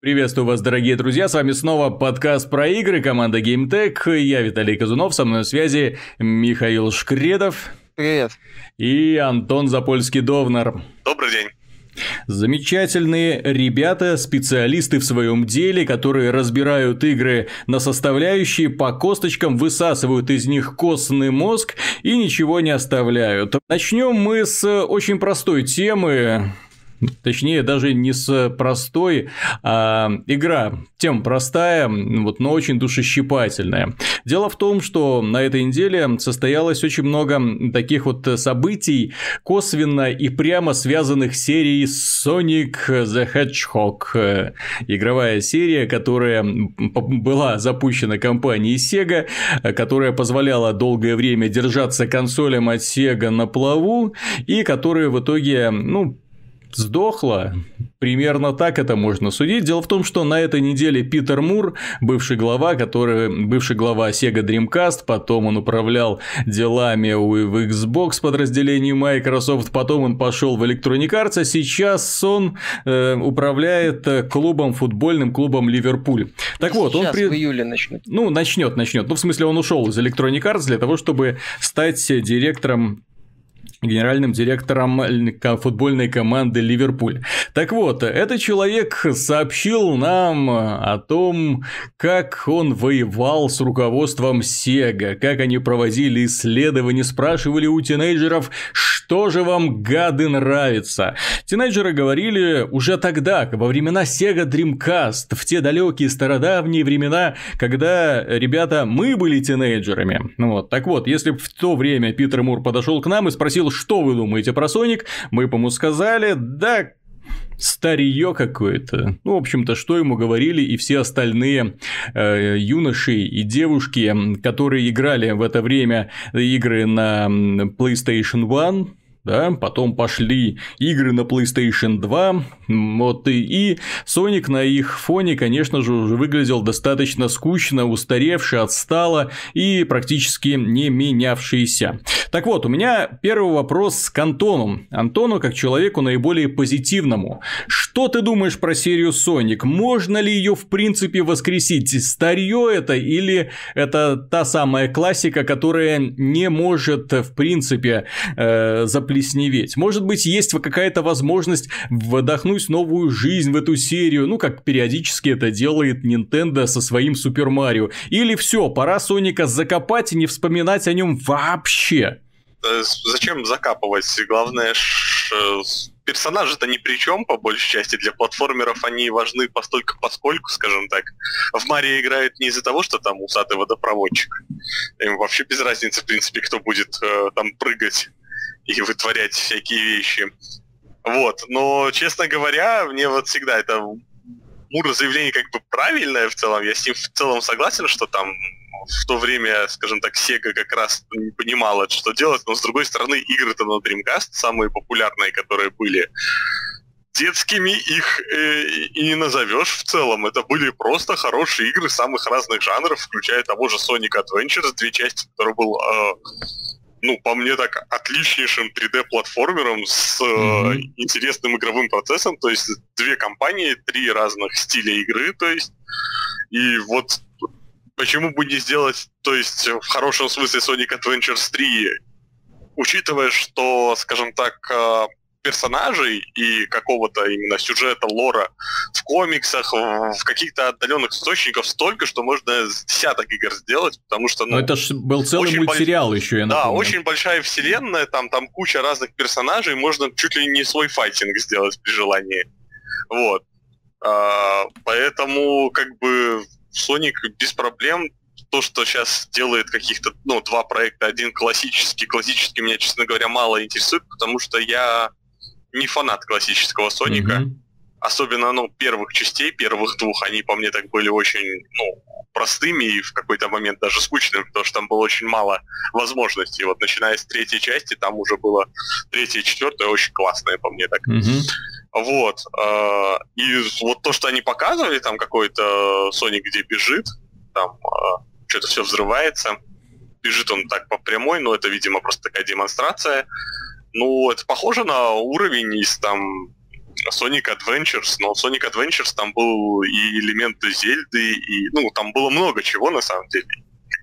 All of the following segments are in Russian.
Приветствую вас, дорогие друзья, с вами снова подкаст про игры, команда GameTech, я Виталий Казунов, со мной на связи Михаил Шкредов. Привет. И Антон Запольский-Довнар. Добрый день. Замечательные ребята, специалисты в своем деле, которые разбирают игры на составляющие, по косточкам высасывают из них костный мозг и ничего не оставляют. Начнем мы с очень простой темы, Точнее, даже не с простой, а игра. Тем простая, вот, но очень душещипательная. Дело в том, что на этой неделе состоялось очень много таких вот событий, косвенно и прямо связанных с серией Sonic the Hedgehog. Игровая серия, которая была запущена компанией Sega, которая позволяла долгое время держаться консолям от Sega на плаву, и которая в итоге, ну, сдохла. Примерно так это можно судить. Дело в том, что на этой неделе Питер Мур, бывший глава, который, бывший глава Sega Dreamcast, потом он управлял делами в Xbox подразделении Microsoft, потом он пошел в Electronic Arts, а сейчас он э, управляет клубом, футбольным клубом Ливерпуль. Так вот, сейчас он при... в июле начнет. Ну, начнет, начнет. Ну, в смысле, он ушел из Electronic Arts для того, чтобы стать директором генеральным директором футбольной команды Ливерпуль. Так вот, этот человек сообщил нам о том, как он воевал с руководством Sega, как они проводили исследования, спрашивали у тинейджеров, что же вам, гады, нравится. Тинейджеры говорили уже тогда, во времена Sega Dreamcast, в те далекие стародавние времена, когда, ребята, мы были тинейджерами. Ну вот, так вот, если бы в то время Питер Мур подошел к нам и спросил, что вы думаете про Соник? Мы ему сказали, да, старье какое-то. Ну, в общем-то, что ему говорили и все остальные э, юноши и девушки, которые играли в это время игры на PlayStation One, да, потом пошли игры на PlayStation 2, вот и, и Sonic на их фоне, конечно же, уже выглядел достаточно скучно, устаревший, отстало и практически не менявшийся. Так вот, у меня первый вопрос к Антону. Антону как человеку наиболее позитивному. Что ты думаешь про серию Sonic? Можно ли ее в принципе воскресить? Старье это или это та самая классика, которая не может в принципе э, заплесневеть? Может быть, есть какая-то возможность вдохнуть новую жизнь в эту серию, ну как периодически это делает Nintendo со своим Super Mario? Или все, пора Соника закопать и не вспоминать о нем вообще? Э, зачем закапывать? Главное, э, персонажи-то ни при чем, по большей части. Для платформеров они важны постолько поскольку, скажем так. В Марио играют не из-за того, что там усатый водопроводчик. Им вообще без разницы, в принципе, кто будет э, там прыгать и вытворять всякие вещи. Вот. Но, честно говоря, мне вот всегда это Мура заявление как бы правильное в целом. Я с ним в целом согласен, что там в то время, скажем так, Sega как раз не понимала, что делать, но с другой стороны, игры-то на Dreamcast, самые популярные, которые были, детскими их э, и не назовешь в целом. Это были просто хорошие игры самых разных жанров, включая того же Sonic Adventures, две части, который был э, ну, по мне так, отличнейшим 3D-платформером с mm-hmm. э, интересным игровым процессом, то есть две компании, три разных стиля игры, то есть, и вот почему бы не сделать, то есть, в хорошем смысле Sonic Adventures 3, учитывая, что, скажем так, э, персонажей и какого-то именно сюжета, лора в комиксах, в каких-то отдаленных источниках столько, что можно десяток игр сделать, потому что... Ну, Но это ж был целый мультсериал больш... еще, я напомню. Да, очень большая вселенная, там, там куча разных персонажей, можно чуть ли не свой файтинг сделать при желании. Вот. А, поэтому, как бы, Sonic без проблем то, что сейчас делает каких-то, ну, два проекта, один классический, классический меня, честно говоря, мало интересует, потому что я не фанат классического Соника. Mm-hmm. Особенно, ну, первых частей, первых двух, они по мне так были очень, ну, простыми и в какой-то момент даже скучными, потому что там было очень мало возможностей. Вот начиная с третьей части, там уже было третья и четвертая очень классная по мне так. Mm-hmm. Вот. А, и вот то, что они показывали, там какой-то Соник, где бежит, там а, что-то все взрывается. Бежит он так по прямой, но это, видимо, просто такая демонстрация. Ну, это похоже на уровень из там Sonic Adventures, но Sonic Adventures там был и элементы Зельды, и, ну, там было много чего на самом деле.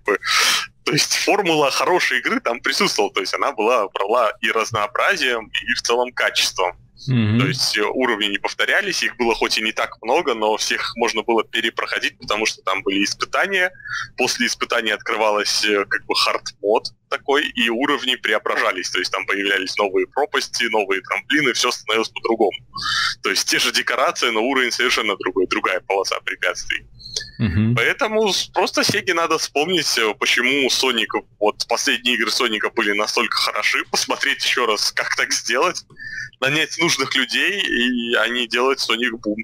То есть формула хорошей игры там присутствовала, то есть она была, брала и разнообразием, и в целом качеством. Mm-hmm. То есть э, уровни не повторялись, их было хоть и не так много, но всех можно было перепроходить, потому что там были испытания. После испытаний открывалась э, как бы хард-мод такой, и уровни преображались. То есть там появлялись новые пропасти, новые трамплины, все становилось по-другому. То есть те же декорации, но уровень совершенно другой, другая полоса препятствий. Угу. Поэтому просто Сеге надо вспомнить, э, почему Соник, вот последние игры Соника были настолько хороши, посмотреть еще раз, как так сделать, нанять нужных людей, и они делают Соник Бум.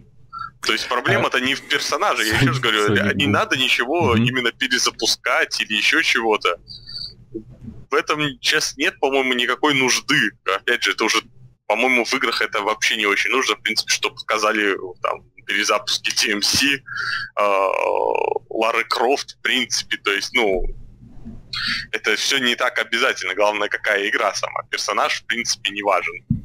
То есть проблема-то не в персонаже, я еще раз говорю, Sonic не надо ничего mm именно перезапускать или еще чего-то. В этом сейчас нет, по-моему, никакой нужды. Опять же, это уже, по-моему, в играх это вообще не очень нужно, в принципе, чтобы показали там перезапуске DMC, э, Лары Крофт, в принципе, то есть, ну, это все не так обязательно. Главное, какая игра сама. Персонаж, в принципе, не важен.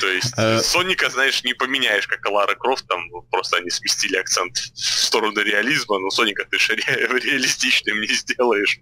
То есть э... Соника, знаешь, не поменяешь, как и Лара Крофт, там просто они сместили акцент в сторону реализма, но Соника ты же ре- реалистичным не сделаешь.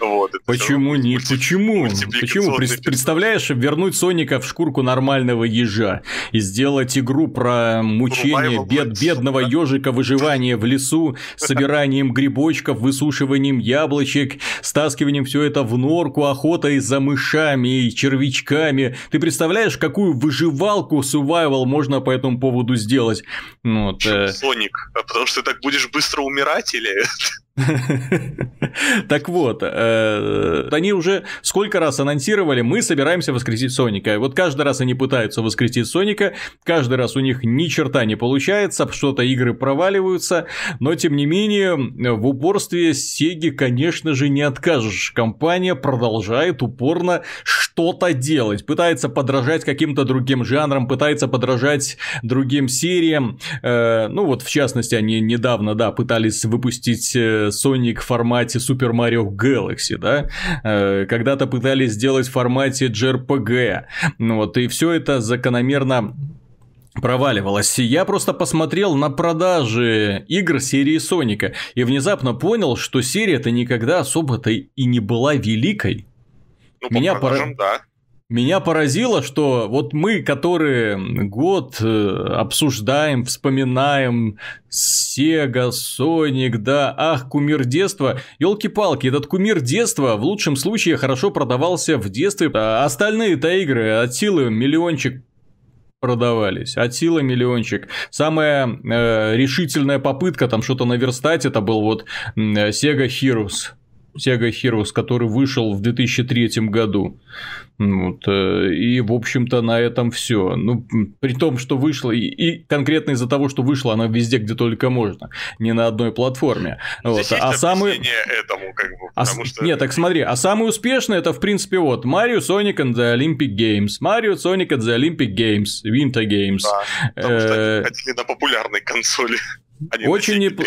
Вот, Почему не? Мульти... Почему? Почему? Представляешь, вернуть Соника в шкурку нормального ежа и сделать игру про мучение бед, бедного ежика, выживание в лесу, собиранием грибочков, высушиванием яблочек, стаскиванием все это в норку, охотой за мышами и червячками. Ты представляешь, какую выживалку survival можно по этому поводу сделать. Ну вот, э... Соник, а потому что ты так будешь быстро умирать или... Так вот, э, они уже сколько раз анонсировали, мы собираемся воскресить Соника. Вот каждый раз они пытаются воскресить Соника, каждый раз у них ни черта не получается, что-то игры проваливаются, но тем не менее в упорстве Сеги, конечно же, не откажешь. Компания продолжает упорно что-то делать, пытается подражать каким-то другим жанрам, пытается подражать другим сериям. Э, ну вот, в частности, они недавно, да, пытались выпустить э, Sonic в формате Super Mario Galaxy, да, э, когда-то пытались сделать в формате JRPG, ну вот, и все это закономерно проваливалось. Я просто посмотрел на продажи игр серии Соника и внезапно понял, что серия-то никогда особо-то и не была великой. Ну, по Меня продажам, пора... да. Меня поразило, что вот мы, которые год э, обсуждаем, вспоминаем Sega, Sonic, да, ах, кумир детства. Елки-палки, этот кумир детства в лучшем случае хорошо продавался в детстве. А остальные-то игры от силы миллиончик продавались. От силы миллиончик. Самая э, решительная попытка там что-то наверстать, это был вот Sega Heroes. Sega Heroes, который вышел в 2003 году. Вот, э, и, в общем-то, на этом все. Ну, при том, что вышло, и, и конкретно из-за того, что вышло, она везде, где только можно, не на одной платформе. Вот. А самый... этому, как бы, а... что... Нет, так смотри, а самый успешный это, в принципе, вот Mario Sonic and the Olympic Games, Mario Sonic and the Olympic Games, Winter Games. Да, потому что они ходили на популярной консоли. Очень, неп...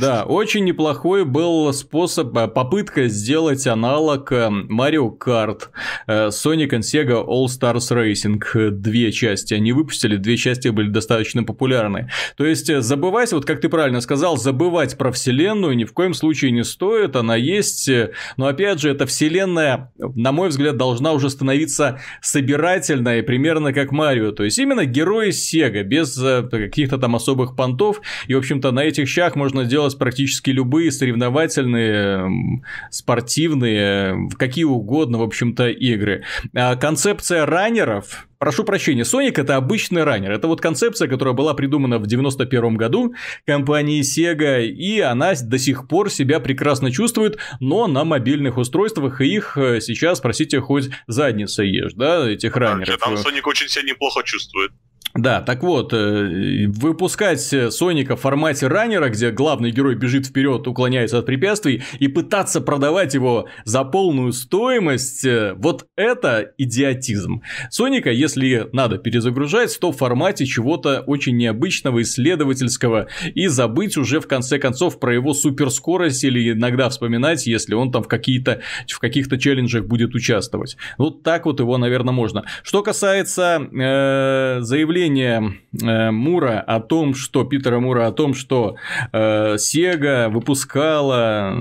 да, очень неплохой был способ, э, попытка сделать аналог э, Mario Kart, э, Sonic and Sega All Stars Racing, две части они выпустили, две части были достаточно популярны. То есть забывать, вот как ты правильно сказал, забывать про вселенную ни в коем случае не стоит, она есть, но опять же, эта вселенная, на мой взгляд, должна уже становиться собирательной, примерно как Марио, то есть именно герои Sega, без каких-то там особых понтов, и, в общем общем-то, на этих щах можно делать практически любые соревновательные, спортивные, какие угодно, в общем-то, игры. А концепция раннеров, Прошу прощения, Sonic это обычный раннер. Это вот концепция, которая была придумана в 91 году компанией Sega, и она до сих пор себя прекрасно чувствует, но на мобильных устройствах, их э, сейчас, простите, хоть задница ешь, да, этих раннеров. Там Sonic очень себя неплохо чувствует. Да, так вот, э, выпускать Соника в формате раннера, где главный герой бежит вперед, уклоняется от препятствий, и пытаться продавать его за полную стоимость, э, вот это идиотизм. Соника, если надо перезагружать, то в формате чего-то очень необычного, исследовательского, и забыть уже в конце концов про его суперскорость или иногда вспоминать, если он там в, какие-то, в каких-то челленджах будет участвовать. Вот так вот его, наверное, можно. Что касается э, заявления заявление э, Мура о том, что Питера Мура о том, что э, Sega выпускала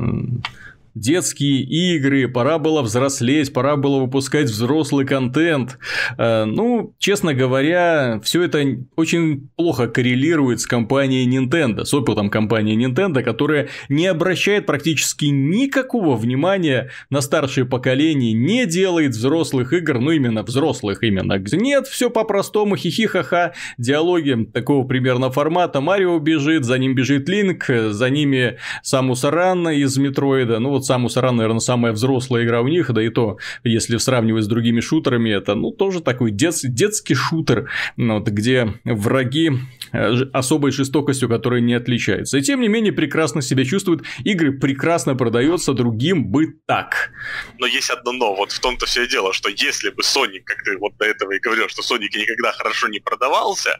детские игры, пора было взрослеть, пора было выпускать взрослый контент. Э, ну, честно говоря, все это очень плохо коррелирует с компанией Nintendo, с опытом компании Nintendo, которая не обращает практически никакого внимания на старшее поколение, не делает взрослых игр, ну именно взрослых именно. Нет, все по-простому, хихи-ха-ха, диалоги такого примерно формата. Марио бежит, за ним бежит Линк, за ними Самус Аран из Метроида. Ну вот Самус Аран, наверное, самая взрослая игра у них, да и то, если сравнивать с другими шутерами, это, ну, тоже такой дет, детский шутер, ну, вот, где враги э, особой жестокостью, которая не отличается. И тем не менее, прекрасно себя чувствуют. Игры прекрасно продается, другим бы так. Но есть одно но. Вот в том-то все и дело, что если бы Sonic, как ты вот до этого и говорил, что Sonic никогда хорошо не продавался,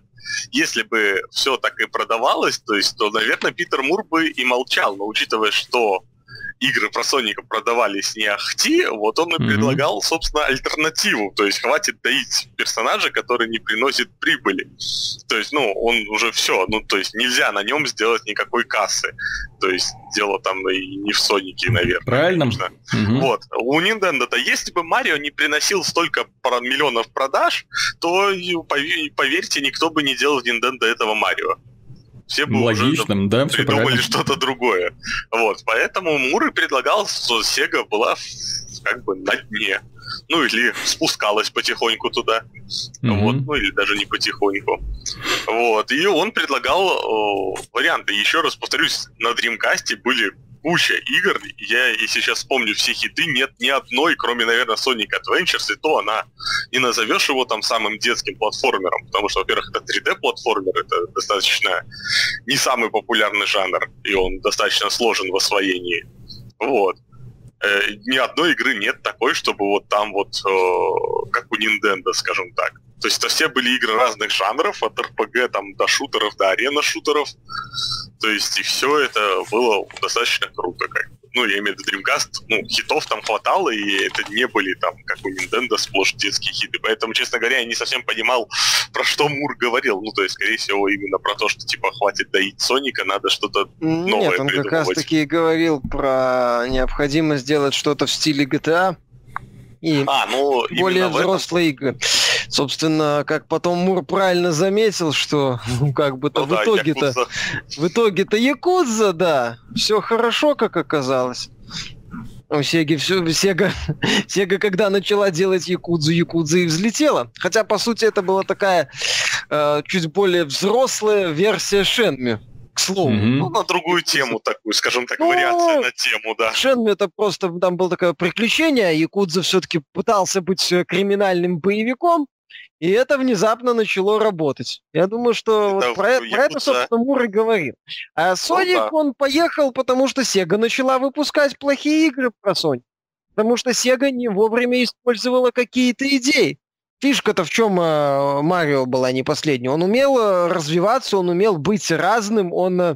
если бы все так и продавалось, то есть, то, наверное, Питер Мур бы и молчал. Но учитывая, что игры про Соника продавались не ахти, вот он и mm-hmm. предлагал, собственно, альтернативу. То есть хватит доить персонажа, который не приносит прибыли. То есть, ну, он уже все. Ну, то есть нельзя на нем сделать никакой кассы. То есть дело там и не в Сонике, наверное. Правильно. Mm-hmm. Вот. У Nintendo-то, если бы Марио не приносил столько миллионов продаж, то, поверьте, никто бы не делал в Nintendo этого Марио все бы Логичным, уже да, придумали что-то другое. Вот, поэтому Мур предлагал, что Sega была как бы на дне. Ну, или спускалась потихоньку туда. Mm-hmm. Вот, ну, или даже не потихоньку. Вот, и он предлагал о, варианты. Еще раз повторюсь, на Dreamcast были куча игр. Я, если сейчас вспомню все хиты, нет ни одной, кроме, наверное, Sonic Adventures, и то она не назовешь его там самым детским платформером, потому что, во-первых, это 3D-платформер, это достаточно не самый популярный жанр, и он достаточно сложен в освоении. Вот. Э, ни одной игры нет такой, чтобы вот там вот, э, как у Nintendo, скажем так. То есть это все были игры разных жанров, от РПГ там, до шутеров, до арена-шутеров. То есть и все это было достаточно круто. Как ну, я имею в виду Dreamcast, ну, хитов там хватало, и это не были там, как у Nintendo, сплошь детские хиты. Поэтому, честно говоря, я не совсем понимал, про что Мур говорил. Ну, то есть, скорее всего, именно про то, что, типа, хватит доить Соника, надо что-то новое Нет, он как раз-таки говорил про необходимость сделать что-то в стиле GTA, и а, ну, более взрослые игры. Собственно, как потом Мур правильно заметил, что ну, как бы-то ну, в итоге-то в итоге-то Якудза, да, все хорошо, как оказалось. У Сеги все, Сега, Сега, когда начала делать Якудзу, Якудза и взлетела. Хотя, по сути, это была такая э, чуть более взрослая версия Шенми к слову. Mm-hmm. Ну, на другую тему такую, скажем так, ну, вариация на тему, да. Шенми это просто, там было такое приключение, Якудза все-таки пытался быть криминальным боевиком, и это внезапно начало работать. Я думаю, что это вот про, Якудза... про это, собственно, Мур и говорил. А Соник, ну, да. он поехал, потому что Сега начала выпускать плохие игры про Sony. Потому что Сега не вовремя использовала какие-то идеи фишка-то в чем э, Марио была не последняя. Он умел э, развиваться, он умел быть разным, он э,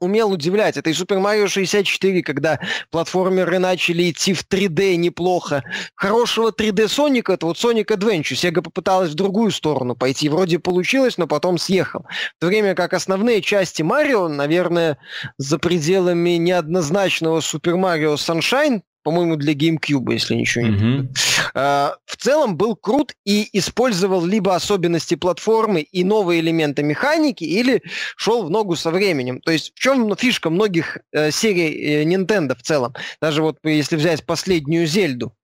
умел удивлять. Это и Super Mario 64, когда платформеры начали идти в 3D неплохо. Хорошего 3D Соника, это вот Sonic Adventure. Sega попыталась в другую сторону пойти. Вроде получилось, но потом съехал. В то время как основные части Марио, наверное, за пределами неоднозначного Super Mario Sunshine, по-моему, для GameCube, если ничего не mm-hmm. В целом был крут и использовал либо особенности платформы и новые элементы механики, или шел в ногу со временем. То есть в чем фишка многих э, серий э, Nintendo в целом? Даже вот если взять последнюю Зельду,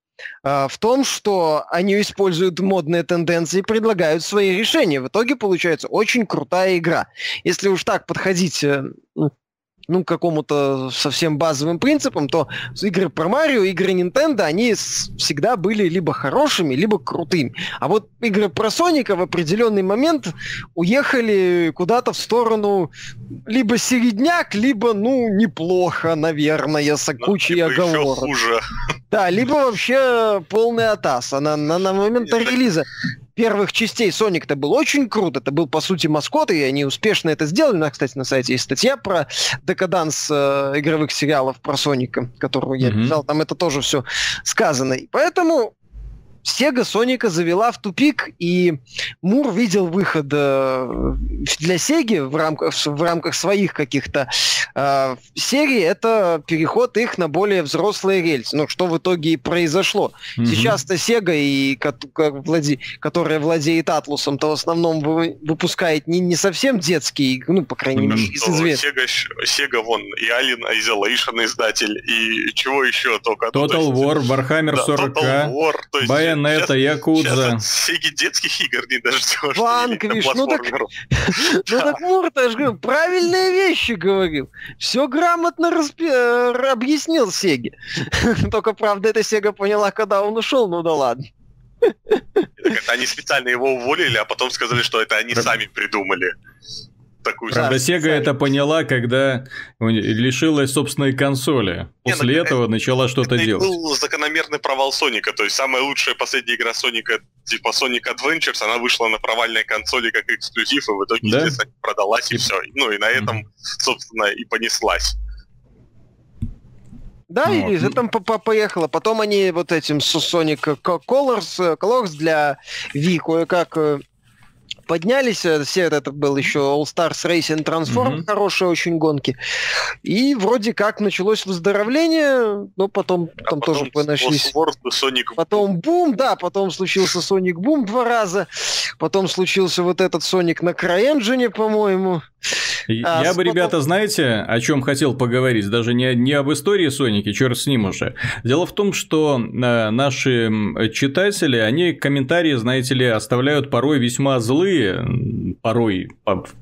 э, в том, что они используют модные тенденции и предлагают свои решения. В итоге получается очень крутая игра. Если уж так подходить э, ну, какому-то совсем базовым принципам, то игры про Марио, игры Nintendo, они всегда были либо хорошими, либо крутыми. А вот игры про Соника в определенный момент уехали куда-то в сторону либо середняк, либо, ну, неплохо, наверное, с ну, кучей оговорок. Хуже. Да, либо вообще полный атас. На, на, на момент релиза первых частей Соник-то был очень крут. Это был, по сути, маскот, и они успешно это сделали. У нас, кстати, на сайте есть статья про декаданс э, игровых сериалов про Соника, которую я mm-hmm. писал. Там это тоже все сказано. И поэтому Сега Соника завела в тупик, и Мур видел выход э, для Сеги в рамках, в рамках своих каких-то э, серий, это переход их на более взрослые рельсы, ну, что в итоге и произошло. Mm-hmm. Сейчас-то Сега, и, владе, которая владеет Атлусом, то в основном выпускает не, не совсем детские, ну, по крайней мере, из известных. Сега, Сега, вон, и Alien Isolation издатель, и чего еще только. Total War, Warhammer 40 Total War, то есть Байонета, Якудза. Сеги детских игр не дождешь. Ванквиш, ну так... Ну так Мурт, я же говорю, правильные вещи говорил. Все грамотно э, объяснил Сеги. Только, правда, эта Сега поняла, когда он ушел, ну да ладно. Это они специально его уволили, а потом сказали, что это они сами придумали такую... Правда, Sega это поняла, когда лишилась собственной консоли. Не, После ну, этого начала что-то делать. был закономерный провал Соника. То есть самая лучшая последняя игра Соника, типа Sonic Adventures, она вышла на провальной консоли как эксклюзив, и в итоге, да? естественно, продалась, и все. Ну и на этом, mm-hmm. собственно, и понеслась. Да, ну, и вот. там поехало. Потом они вот этим Sonic Colors, Colors для Wii кое-как э, поднялись. Э, все это был еще All Stars Racing Transform, mm-hmm. хорошие очень гонки. И вроде как началось выздоровление, но потом а там потом тоже нашлись. Sonic потом бум, да, потом случился Sonic Boom два раза. Потом случился вот этот Sonic на CryEngine, по-моему. А, Я бы, ребята, знаете, о чем хотел поговорить? Даже не, не об истории Соники, черт с ним уже. Дело в том, что э, наши читатели, они комментарии, знаете ли, оставляют порой весьма злые, порой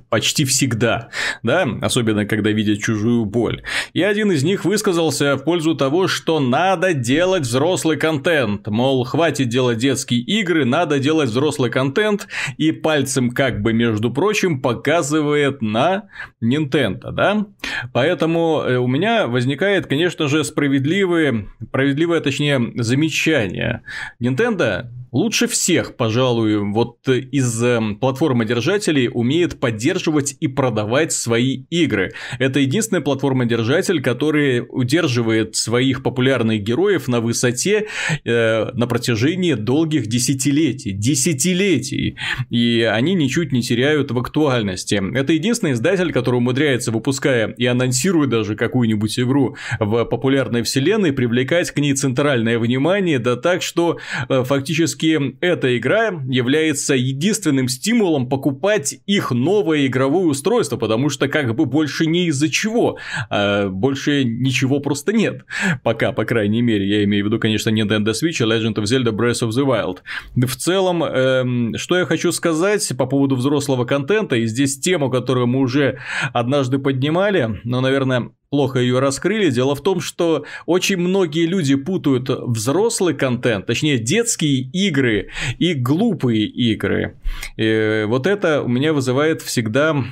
почти всегда, да, особенно когда видят чужую боль. И один из них высказался в пользу того, что надо делать взрослый контент, мол, хватит делать детские игры, надо делать взрослый контент, и пальцем как бы, между прочим, показывает на Nintendo, да. Поэтому э, у меня возникает, конечно же, справедливое, справедливое, точнее, замечание. Nintendo лучше всех, пожалуй, вот из эм, платформодержателей умеет поддерживать и продавать свои игры. Это единственный платформодержатель, который удерживает своих популярных героев на высоте э, на протяжении долгих десятилетий. Десятилетий. И они ничуть не теряют в актуальности. Это единственный издатель, который умудряется, выпуская и анонсируя даже какую-нибудь игру в популярной вселенной, привлекать к ней центральное внимание, да так, что э, фактически эта игра является единственным стимулом покупать их новое игровое устройство, потому что как бы больше не из-за чего, а больше ничего просто нет. Пока, по крайней мере, я имею в виду, конечно, Nintendo Switch и Legend of Zelda Breath of the Wild. В целом, эм, что я хочу сказать по поводу взрослого контента, и здесь тему, которую мы уже однажды поднимали, но, наверное, плохо ее раскрыли. Дело в том, что очень многие люди путают взрослый контент, точнее детские игры и глупые игры. И вот это у меня вызывает всегда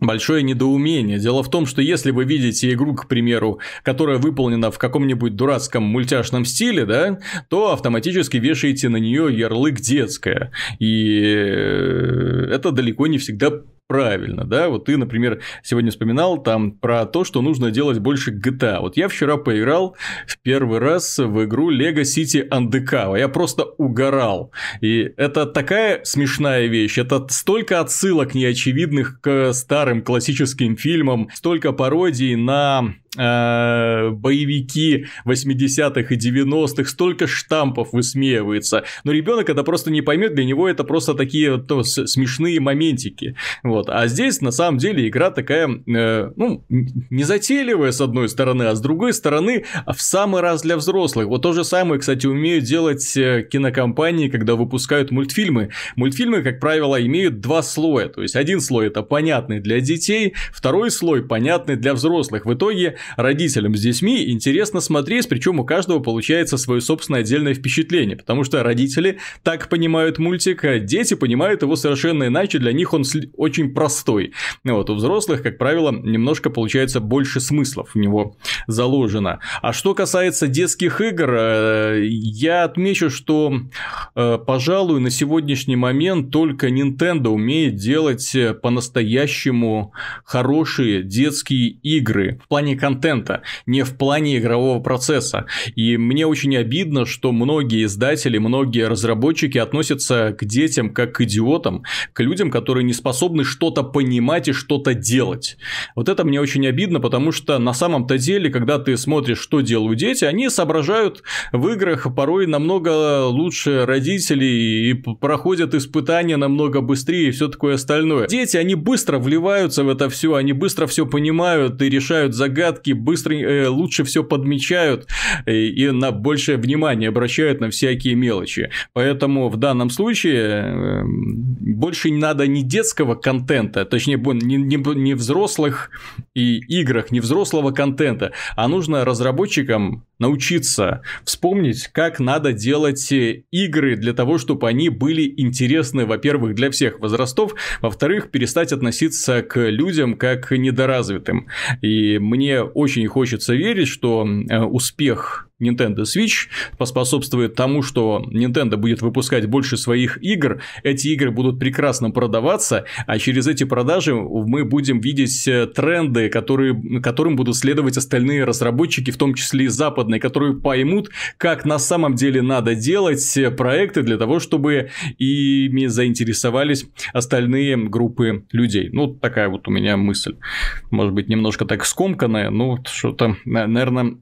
большое недоумение. Дело в том, что если вы видите игру, к примеру, которая выполнена в каком-нибудь дурацком мультяшном стиле, да, то автоматически вешаете на нее ярлык детская. И это далеко не всегда правильно, да, вот ты, например, сегодня вспоминал там про то, что нужно делать больше GTA. Вот я вчера поиграл в первый раз в игру Lego City Undercover, я просто угорал. И это такая смешная вещь, это столько отсылок неочевидных к старым классическим фильмам, столько пародий на э, боевики 80-х и 90-х, столько штампов высмеивается. Но ребенок это просто не поймет, для него это просто такие то, смешные моментики. Вот. А здесь на самом деле игра такая, э, ну, незатейливая с одной стороны, а с другой стороны в самый раз для взрослых. Вот то же самое, кстати, умеют делать э, кинокомпании, когда выпускают мультфильмы. Мультфильмы, как правило, имеют два слоя. То есть один слой это понятный для детей, второй слой понятный для взрослых. В итоге родителям с детьми интересно смотреть, причем у каждого получается свое собственное отдельное впечатление, потому что родители так понимают мультик, а дети понимают его совершенно иначе, для них он очень простой. Вот, у взрослых, как правило, немножко получается больше смыслов в него заложено. А что касается детских игр, э, я отмечу, что, э, пожалуй, на сегодняшний момент только Nintendo умеет делать по-настоящему хорошие детские игры. В плане контента не в плане игрового процесса. И мне очень обидно, что многие издатели, многие разработчики относятся к детям как к идиотам, к людям, которые не способны что-то понимать и что-то делать. Вот это мне очень обидно, потому что на самом-то деле, когда ты смотришь, что делают дети, они соображают в играх порой намного лучше родителей и проходят испытания намного быстрее и все такое остальное. Дети, они быстро вливаются в это все, они быстро все понимают и решают загадки, быстро э, лучше все подмечают э, и на большее внимание обращают на всякие мелочи. Поэтому в данном случае э, больше не надо не детского контента, точнее не, не, не взрослых и играх, не взрослого контента, а нужно разработчикам научиться вспомнить, как надо делать э, игры для того, чтобы они были интересны, во-первых, для всех возрастов, во-вторых, перестать относиться к людям как к недоразвитым. И мне очень хочется верить, что э, успех Nintendo Switch поспособствует тому, что Nintendo будет выпускать больше своих игр, эти игры будут прекрасно продаваться, а через эти продажи мы будем видеть э, тренды, которые, которым будут следовать остальные разработчики, в том числе и западные, которые поймут, как на самом деле надо делать э, проекты для того, чтобы ими заинтересовались остальные группы людей. Ну, такая вот у меня мысль. Может быть, немножко так скомканная, но что-то, наверное,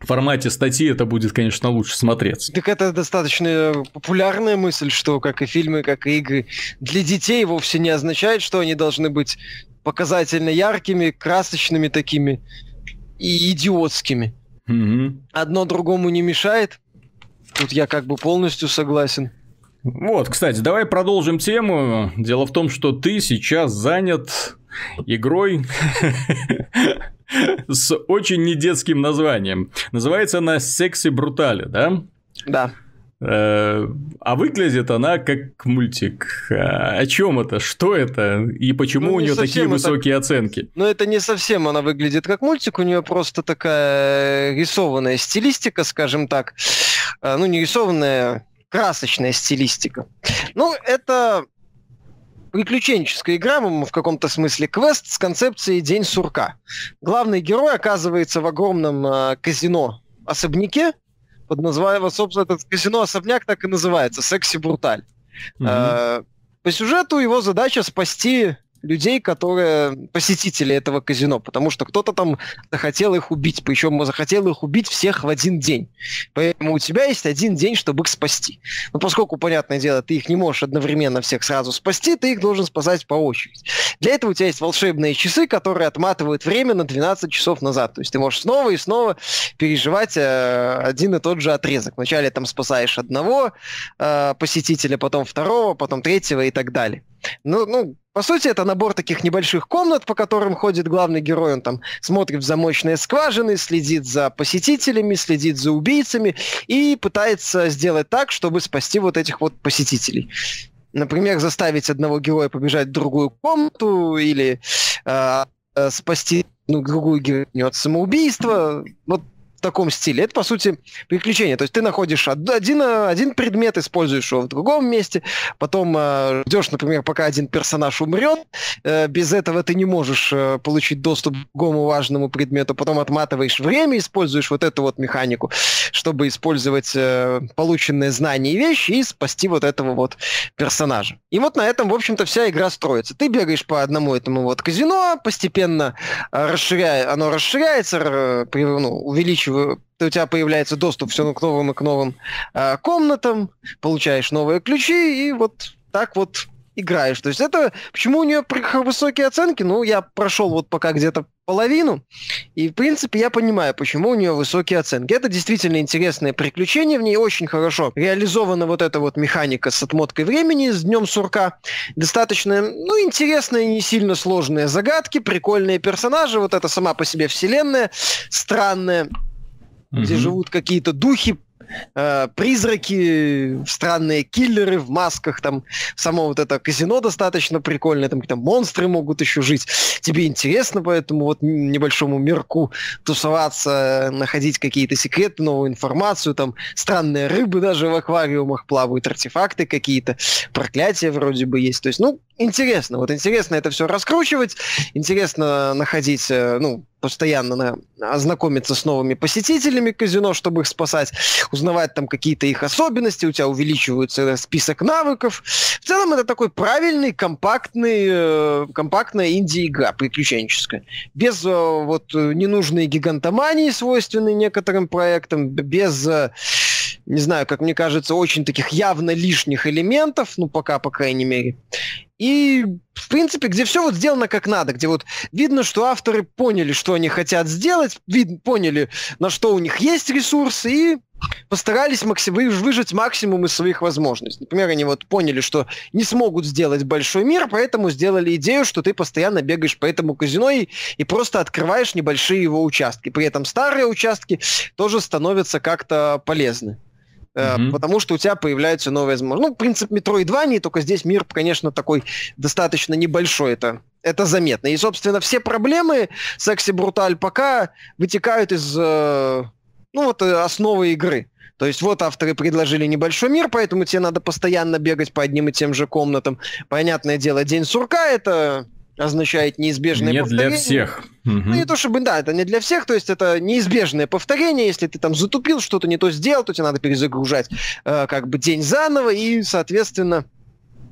в формате статьи это будет, конечно, лучше смотреться. Так это достаточно популярная мысль, что как и фильмы, как и игры для детей вовсе не означает, что они должны быть показательно яркими, красочными такими и идиотскими. Угу. Одно другому не мешает. Тут я как бы полностью согласен. Вот, кстати, давай продолжим тему. Дело в том, что ты сейчас занят игрой с очень недетским названием. Называется она «Секси Брутали», да? Да. Э, а выглядит она как мультик. А о чем это? Что это? И почему ну, у нее такие высокие это... оценки? Ну, это не совсем она выглядит как мультик. У нее просто такая рисованная стилистика, скажем так. Э, ну, не рисованная, красочная стилистика. Ну, это приключенческая игра, в каком-то смысле квест с концепцией «День сурка». Главный герой оказывается в огромном э, казино-особняке, под названием, собственно, этот казино-особняк так и называется, «Секси Бруталь». Mm-hmm. Э, по сюжету его задача спасти людей, которые посетители этого казино, потому что кто-то там захотел их убить, причем захотел их убить всех в один день. Поэтому у тебя есть один день, чтобы их спасти. Но поскольку, понятное дело, ты их не можешь одновременно всех сразу спасти, ты их должен спасать по очереди. Для этого у тебя есть волшебные часы, которые отматывают время на 12 часов назад. То есть ты можешь снова и снова переживать э, один и тот же отрезок. Вначале там спасаешь одного э, посетителя, потом второго, потом третьего и так далее. Ну, ну, по сути, это набор таких небольших комнат, по которым ходит главный герой. Он там смотрит в замочные скважины, следит за посетителями, следит за убийцами и пытается сделать так, чтобы спасти вот этих вот посетителей. Например, заставить одного героя побежать в другую комнату или э, э, спасти ну, другую героиню от самоубийства. Вот таком стиле. Это, по сути, приключение. То есть ты находишь один, один предмет, используешь его в другом месте, потом э, ждешь, например, пока один персонаж умрет. Э, без этого ты не можешь э, получить доступ к другому важному предмету. Потом отматываешь время, используешь вот эту вот механику, чтобы использовать э, полученные знания и вещи и спасти вот этого вот персонажа. И вот на этом, в общем-то, вся игра строится. Ты бегаешь по одному этому вот казино, постепенно э, расширяя, оно расширяется, э, ну, увеличивает у тебя появляется доступ все к новым и к новым э, комнатам, получаешь новые ключи, и вот так вот играешь. То есть это... Почему у нее высокие оценки? Ну, я прошел вот пока где-то половину, и, в принципе, я понимаю, почему у нее высокие оценки. Это действительно интересное приключение, в ней очень хорошо реализована вот эта вот механика с отмоткой времени, с днем сурка. Достаточно, ну, интересные, не сильно сложные загадки, прикольные персонажи, вот это сама по себе вселенная, странная где живут какие-то духи, э, призраки, странные киллеры в масках, там само вот это казино достаточно прикольное, там какие-то монстры могут еще жить. Тебе интересно по этому вот небольшому мирку тусоваться, находить какие-то секреты, новую информацию, там странные рыбы даже в аквариумах плавают, артефакты какие-то, проклятия вроде бы есть. То есть, ну, интересно. Вот интересно это все раскручивать, интересно находить, э, ну, постоянно на, ознакомиться с новыми посетителями казино, чтобы их спасать, узнавать там какие-то их особенности, у тебя увеличивается список навыков. В целом это такой правильный, компактный, э, компактная инди-игра приключенческая. Без э, вот ненужной гигантомании, свойственной некоторым проектам, без э, не знаю, как мне кажется, очень таких явно лишних элементов, ну, пока, по крайней мере. И, в принципе, где все вот сделано как надо, где вот видно, что авторы поняли, что они хотят сделать, вид, поняли, на что у них есть ресурсы, и постарались максим, выжать максимум из своих возможностей. Например, они вот поняли, что не смогут сделать большой мир, поэтому сделали идею, что ты постоянно бегаешь по этому казино и, и просто открываешь небольшие его участки. При этом старые участки тоже становятся как-то полезны. Mm-hmm. Потому что у тебя появляются новые возможности. Ну, принцип Metroidvania, только здесь мир, конечно, такой достаточно небольшой. Это, это заметно. И, собственно, все проблемы секси Бруталь пока вытекают из э, ну, вот, э, основы игры. То есть вот авторы предложили небольшой мир, поэтому тебе надо постоянно бегать по одним и тем же комнатам. Понятное дело, День сурка это означает неизбежное не повторение. для всех. Ну, не то чтобы, да, это не для всех, то есть это неизбежное повторение. Если ты там затупил, что-то не то сделал, то тебе надо перезагружать э, как бы день заново, и, соответственно,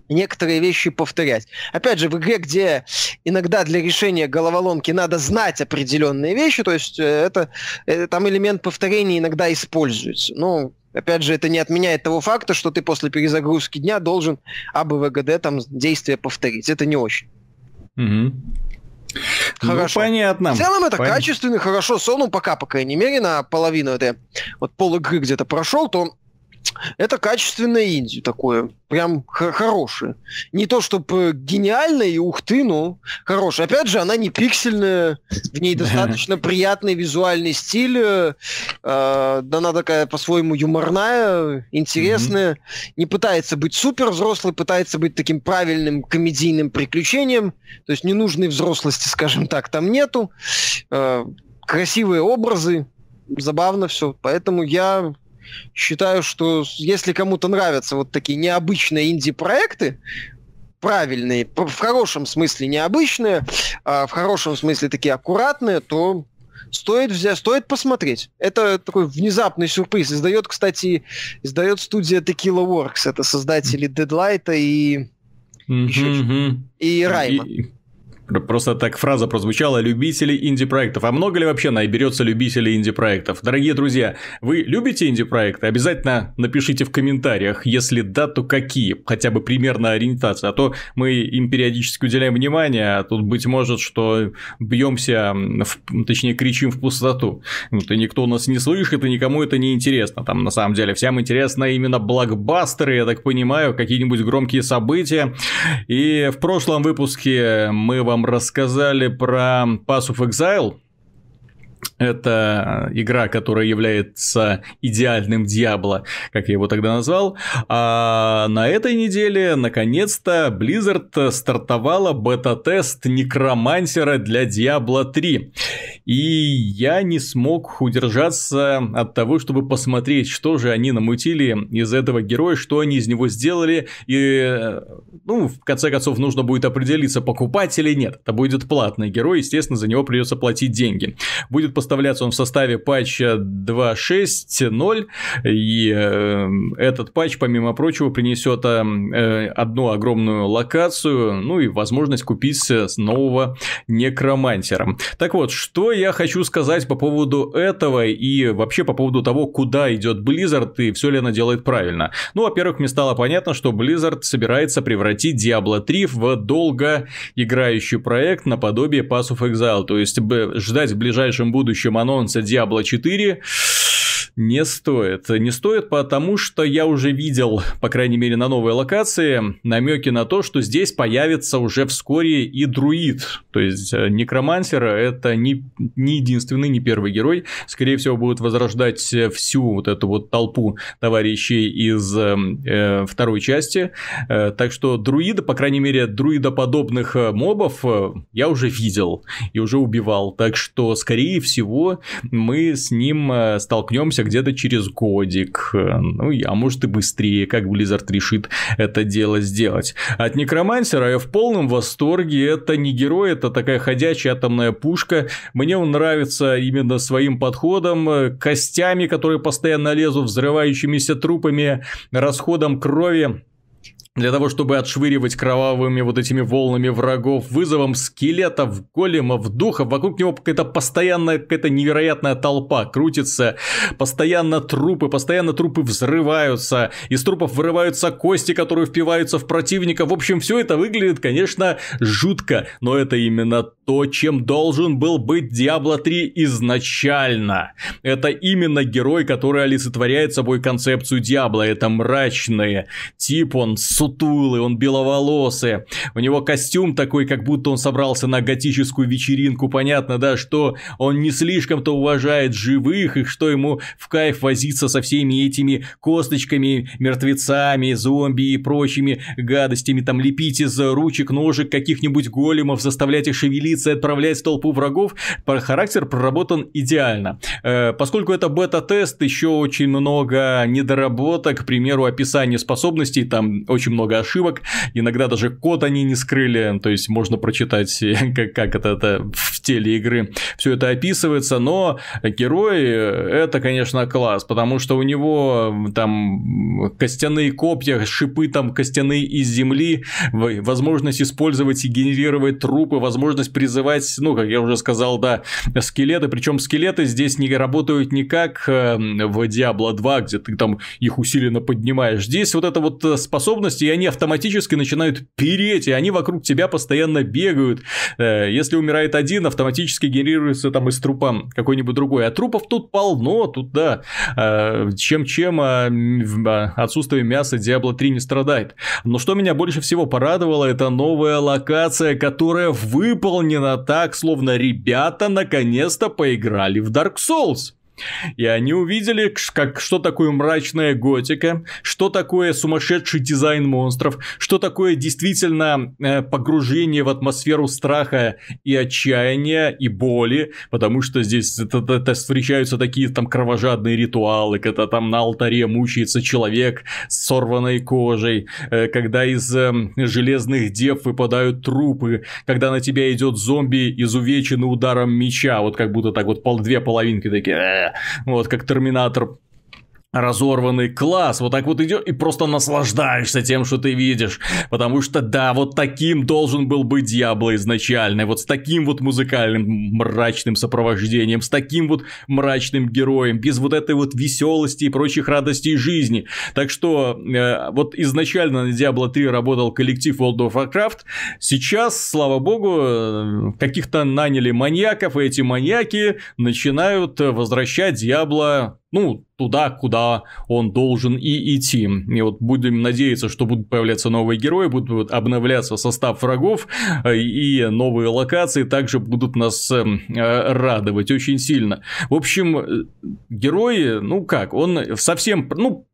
некоторые вещи повторять. Опять же, в игре, где иногда для решения головоломки надо знать определенные вещи, то есть э, это, это там элемент повторения иногда используется. Ну, Опять же, это не отменяет того факта, что ты после перезагрузки дня должен АБВГД там действие повторить. Это не очень. Угу. Хорошо. Ну, понятно. В целом это Пон... качественный, хорошо, ну пока, по крайней мере, на половину это вот пол игры где-то прошел, то это качественное инди такое, прям хорошее. Не то чтобы гениальное и ух ты, ну, хорошее. Опять же, она не пиксельная, в ней достаточно приятный визуальный стиль, э, да она такая по-своему юморная, интересная, не пытается быть супер взрослой, пытается быть таким правильным комедийным приключением, то есть ненужной взрослости, скажем так, там нету. Э, красивые образы, забавно все. Поэтому я считаю, что если кому-то нравятся вот такие необычные инди-проекты, правильные, в хорошем смысле необычные, а в хорошем смысле такие аккуратные, то стоит взять, стоит посмотреть. Это такой внезапный сюрприз. Издает, кстати, издает студия Tequila Works. Это создатели Deadlight и mm-hmm. еще, и Райма. И, Просто так фраза прозвучала «любители инди-проектов». А много ли вообще наберется любителей инди-проектов? Дорогие друзья, вы любите инди-проекты? Обязательно напишите в комментариях. Если да, то какие? Хотя бы примерно ориентация. А то мы им периодически уделяем внимание, а тут, быть может, что бьемся, в, точнее, кричим в пустоту. Вот, и никто нас не слышит, и никому это не интересно. Там, на самом деле, всем интересно именно блокбастеры, я так понимаю, какие-нибудь громкие события. И в прошлом выпуске мы вам рассказали про Pass of Exile, это игра, которая является идеальным Диабло, как я его тогда назвал. А на этой неделе, наконец-то, Blizzard стартовала бета-тест Некромансера для Diablo 3. И я не смог удержаться от того, чтобы посмотреть, что же они намутили из этого героя, что они из него сделали. И, ну, в конце концов, нужно будет определиться, покупать или нет. Это будет платный герой, естественно, за него придется платить деньги. Будет поставляться он в составе патча 2.6.0, и э, этот патч, помимо прочего, принесет э, одну огромную локацию, ну и возможность купить нового некромантера. Так вот, что я хочу сказать по поводу этого и вообще по поводу того, куда идет Blizzard и все ли она делает правильно. Ну, во-первых, мне стало понятно, что Blizzard собирается превратить Diablo 3 в долго играющий проект наподобие Pass of Exile, то есть ждать в ближайшем будущем анонса Diablo 4 не стоит. Не стоит, потому что я уже видел, по крайней мере, на новой локации, намеки на то, что здесь появится уже вскоре и друид. То есть, э, некромансер это не, не единственный, не первый герой. Скорее всего, будут возрождать всю вот эту вот толпу товарищей из э, э второй части. Э, так что друида, по крайней мере, друидоподобных э, мобов я уже видел и уже убивал. Так что, скорее всего, мы с ним столкнемся появимся где-то через годик, ну, а может и быстрее, как Blizzard решит это дело сделать. От Некромансера я в полном восторге, это не герой, это такая ходячая атомная пушка, мне он нравится именно своим подходом, костями, которые постоянно лезут, взрывающимися трупами, расходом крови, для того, чтобы отшвыривать кровавыми вот этими волнами врагов, вызовом скелетов, големов, духов, вокруг него какая-то постоянная, какая-то невероятная толпа крутится, постоянно трупы, постоянно трупы взрываются, из трупов вырываются кости, которые впиваются в противника, в общем, все это выглядит, конечно, жутко, но это именно то, чем должен был быть Diablo 3 изначально. Это именно герой, который олицетворяет собой концепцию Диабло, это мрачный тип, он сутулый, он беловолосый, у него костюм такой, как будто он собрался на готическую вечеринку, понятно, да, что он не слишком-то уважает живых, и что ему в кайф возиться со всеми этими косточками, мертвецами, зомби и прочими гадостями, там лепить из ручек, ножек каких-нибудь големов, заставлять их шевелиться отправлять в толпу врагов, характер проработан идеально. Э, поскольку это бета-тест, еще очень много недоработок, к примеру, описание способностей, там очень очень много ошибок, иногда даже код они не скрыли, то есть можно прочитать, как, как это, это в теле игры. Все это описывается, но герой это, конечно, класс, потому что у него там костяные копья, шипы там костяные из земли, возможность использовать и генерировать трупы, возможность призывать, ну, как я уже сказал, да, скелеты, причем скелеты здесь не работают не как э, в Diablo 2, где ты там их усиленно поднимаешь. Здесь вот эта вот способность и они автоматически начинают переть, и они вокруг тебя постоянно бегают. Э, если умирает один, автоматически генерируется там из трупа какой-нибудь другой. А трупов тут полно, тут да. Э, чем-чем а, а отсутствие мяса Diablo 3 не страдает. Но что меня больше всего порадовало, это новая локация, которая выполнена так, словно ребята наконец-то поиграли в Dark Souls. И они увидели, как, что такое мрачная готика, что такое сумасшедший дизайн монстров, что такое действительно э, погружение в атмосферу страха и отчаяния, и боли, потому что здесь это, это встречаются такие там кровожадные ритуалы, когда там на алтаре мучается человек с сорванной кожей, э, когда из э, железных дев выпадают трупы, когда на тебя идет зомби изувеченный ударом меча, вот как будто так вот пол, две половинки такие, вот как Терминатор разорванный класс, вот так вот идет и просто наслаждаешься тем, что ты видишь, потому что да, вот таким должен был быть Диабло изначально, вот с таким вот музыкальным мрачным сопровождением, с таким вот мрачным героем, без вот этой вот веселости и прочих радостей жизни. Так что э, вот изначально на Diablo 3 работал коллектив World of Warcraft, сейчас, слава богу, э, каких-то наняли маньяков, и эти маньяки начинают возвращать Diablo ну, туда, куда он должен и идти. И вот будем надеяться, что будут появляться новые герои, будут обновляться состав врагов, э, и новые локации также будут нас э, радовать очень сильно. В общем, э, герои, ну как, он совсем, ну,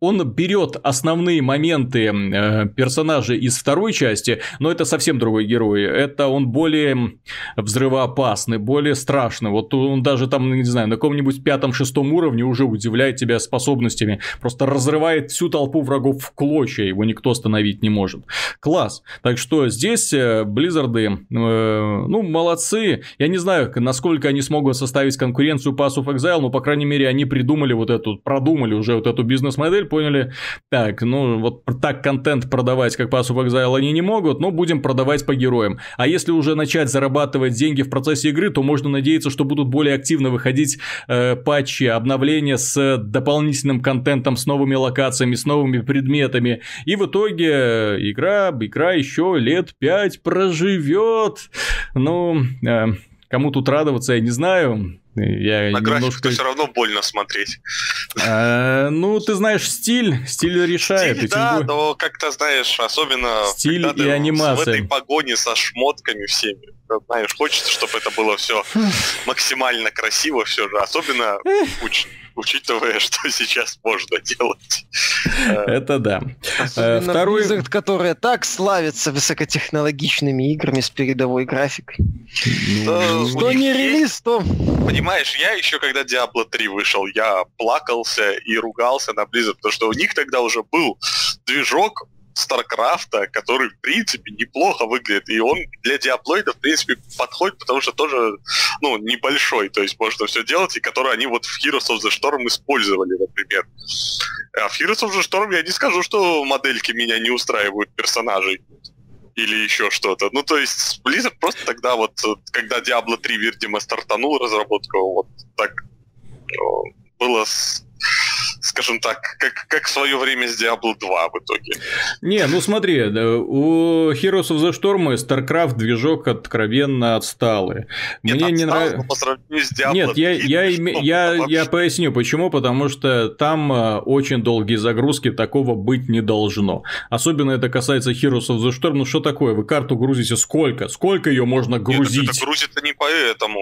он берет основные моменты э, персонажей из второй части, но это совсем другой герой. Это он более взрывоопасный, более страшный. Вот он даже там, не знаю, на каком-нибудь пятом-шестом уровне уже удивляет тебя способностями. Просто разрывает всю толпу врагов в клочья, его никто остановить не может. Класс. Так что здесь э, Близзарды, э, ну, молодцы. Я не знаю, насколько они смогут составить конкуренцию Pass of Exile, но, по крайней мере, они придумали вот эту, продумали уже вот эту бизнес бизнес-модель, поняли, так, ну вот так контент продавать, как Pass of Exile они не могут, но будем продавать по героям. А если уже начать зарабатывать деньги в процессе игры, то можно надеяться, что будут более активно выходить э, патчи, обновления с дополнительным контентом, с новыми локациями, с новыми предметами. И в итоге игра, игра еще лет 5 проживет. Ну, э, кому тут радоваться, я не знаю. Я На немножко... все равно больно смотреть. А, ну, ты знаешь, стиль, стиль решает. Стиль, да, более... но как-то, знаешь, особенно стиль и анимация. в этой погоне со шмотками всеми. Знаешь, хочется, чтобы это было все максимально красиво все же, особенно очень учитывая, что сейчас можно делать. Это да. Особенно Второй... Blizzard, которая так славится высокотехнологичными играми с передовой графикой. Ну, что не релиз, то... понимаешь, я еще когда Diablo 3 вышел, я плакался и ругался на Blizzard, потому что у них тогда уже был движок Старкрафта, который, в принципе, неплохо выглядит. И он для диаплоида, в принципе, подходит, потому что тоже, ну, небольшой. То есть можно все делать, и который они вот в Heroes of the Storm использовали, например. А в Heroes of the Storm я не скажу, что модельки меня не устраивают персонажей или еще что-то. Ну, то есть, Blizzard просто тогда вот, когда Diablo 3, видимо, стартанул разработку, вот так ну, было скажем так, как, как в свое время с Diablo 2 в итоге. Не, ну смотри, у Heroes of the Storm и StarCraft движок откровенно отсталый. Нет, Мне не нравится... по сравнению с Diablo Нет, 3, я, я, я, я, я поясню, почему. Потому что там э, очень долгие загрузки, такого быть не должно. Особенно это касается Heroes of the Storm. Ну что такое? Вы карту грузите сколько? Сколько ее можно грузить? Нет, это грузится не поэтому.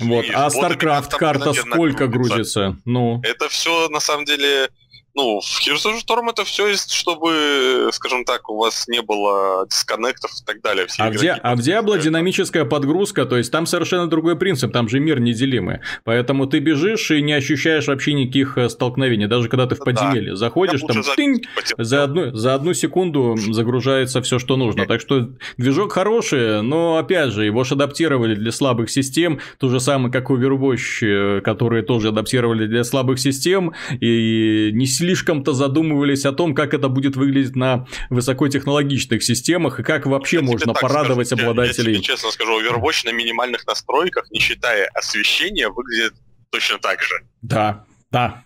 Вот. А StarCraft карта сколько грузится? Ну. Это все на самом деле деле, ну, в Heroes of Storm это все есть, чтобы, скажем так, у вас не было дисконнектов и так далее. Все а, Ди... а в Diablo динамическая подгрузка, то есть там совершенно другой принцип, там же мир неделимый. Поэтому ты бежишь и не ощущаешь вообще никаких э, столкновений. Даже когда ты в подземелье да. заходишь, там тынь, за, одну, за одну секунду загружается все, что нужно. Так что движок хороший, но опять же, его же адаптировали для слабых систем. То же самое, как Overwatch, э, которые тоже адаптировали для слабых систем. И не слишком-то задумывались о том, как это будет выглядеть на высокотехнологичных системах и как вообще я можно порадовать скажу, обладателей. Я, я тебе честно скажу, Overwatch на минимальных настройках, не считая освещения, выглядит точно так же. Да, да.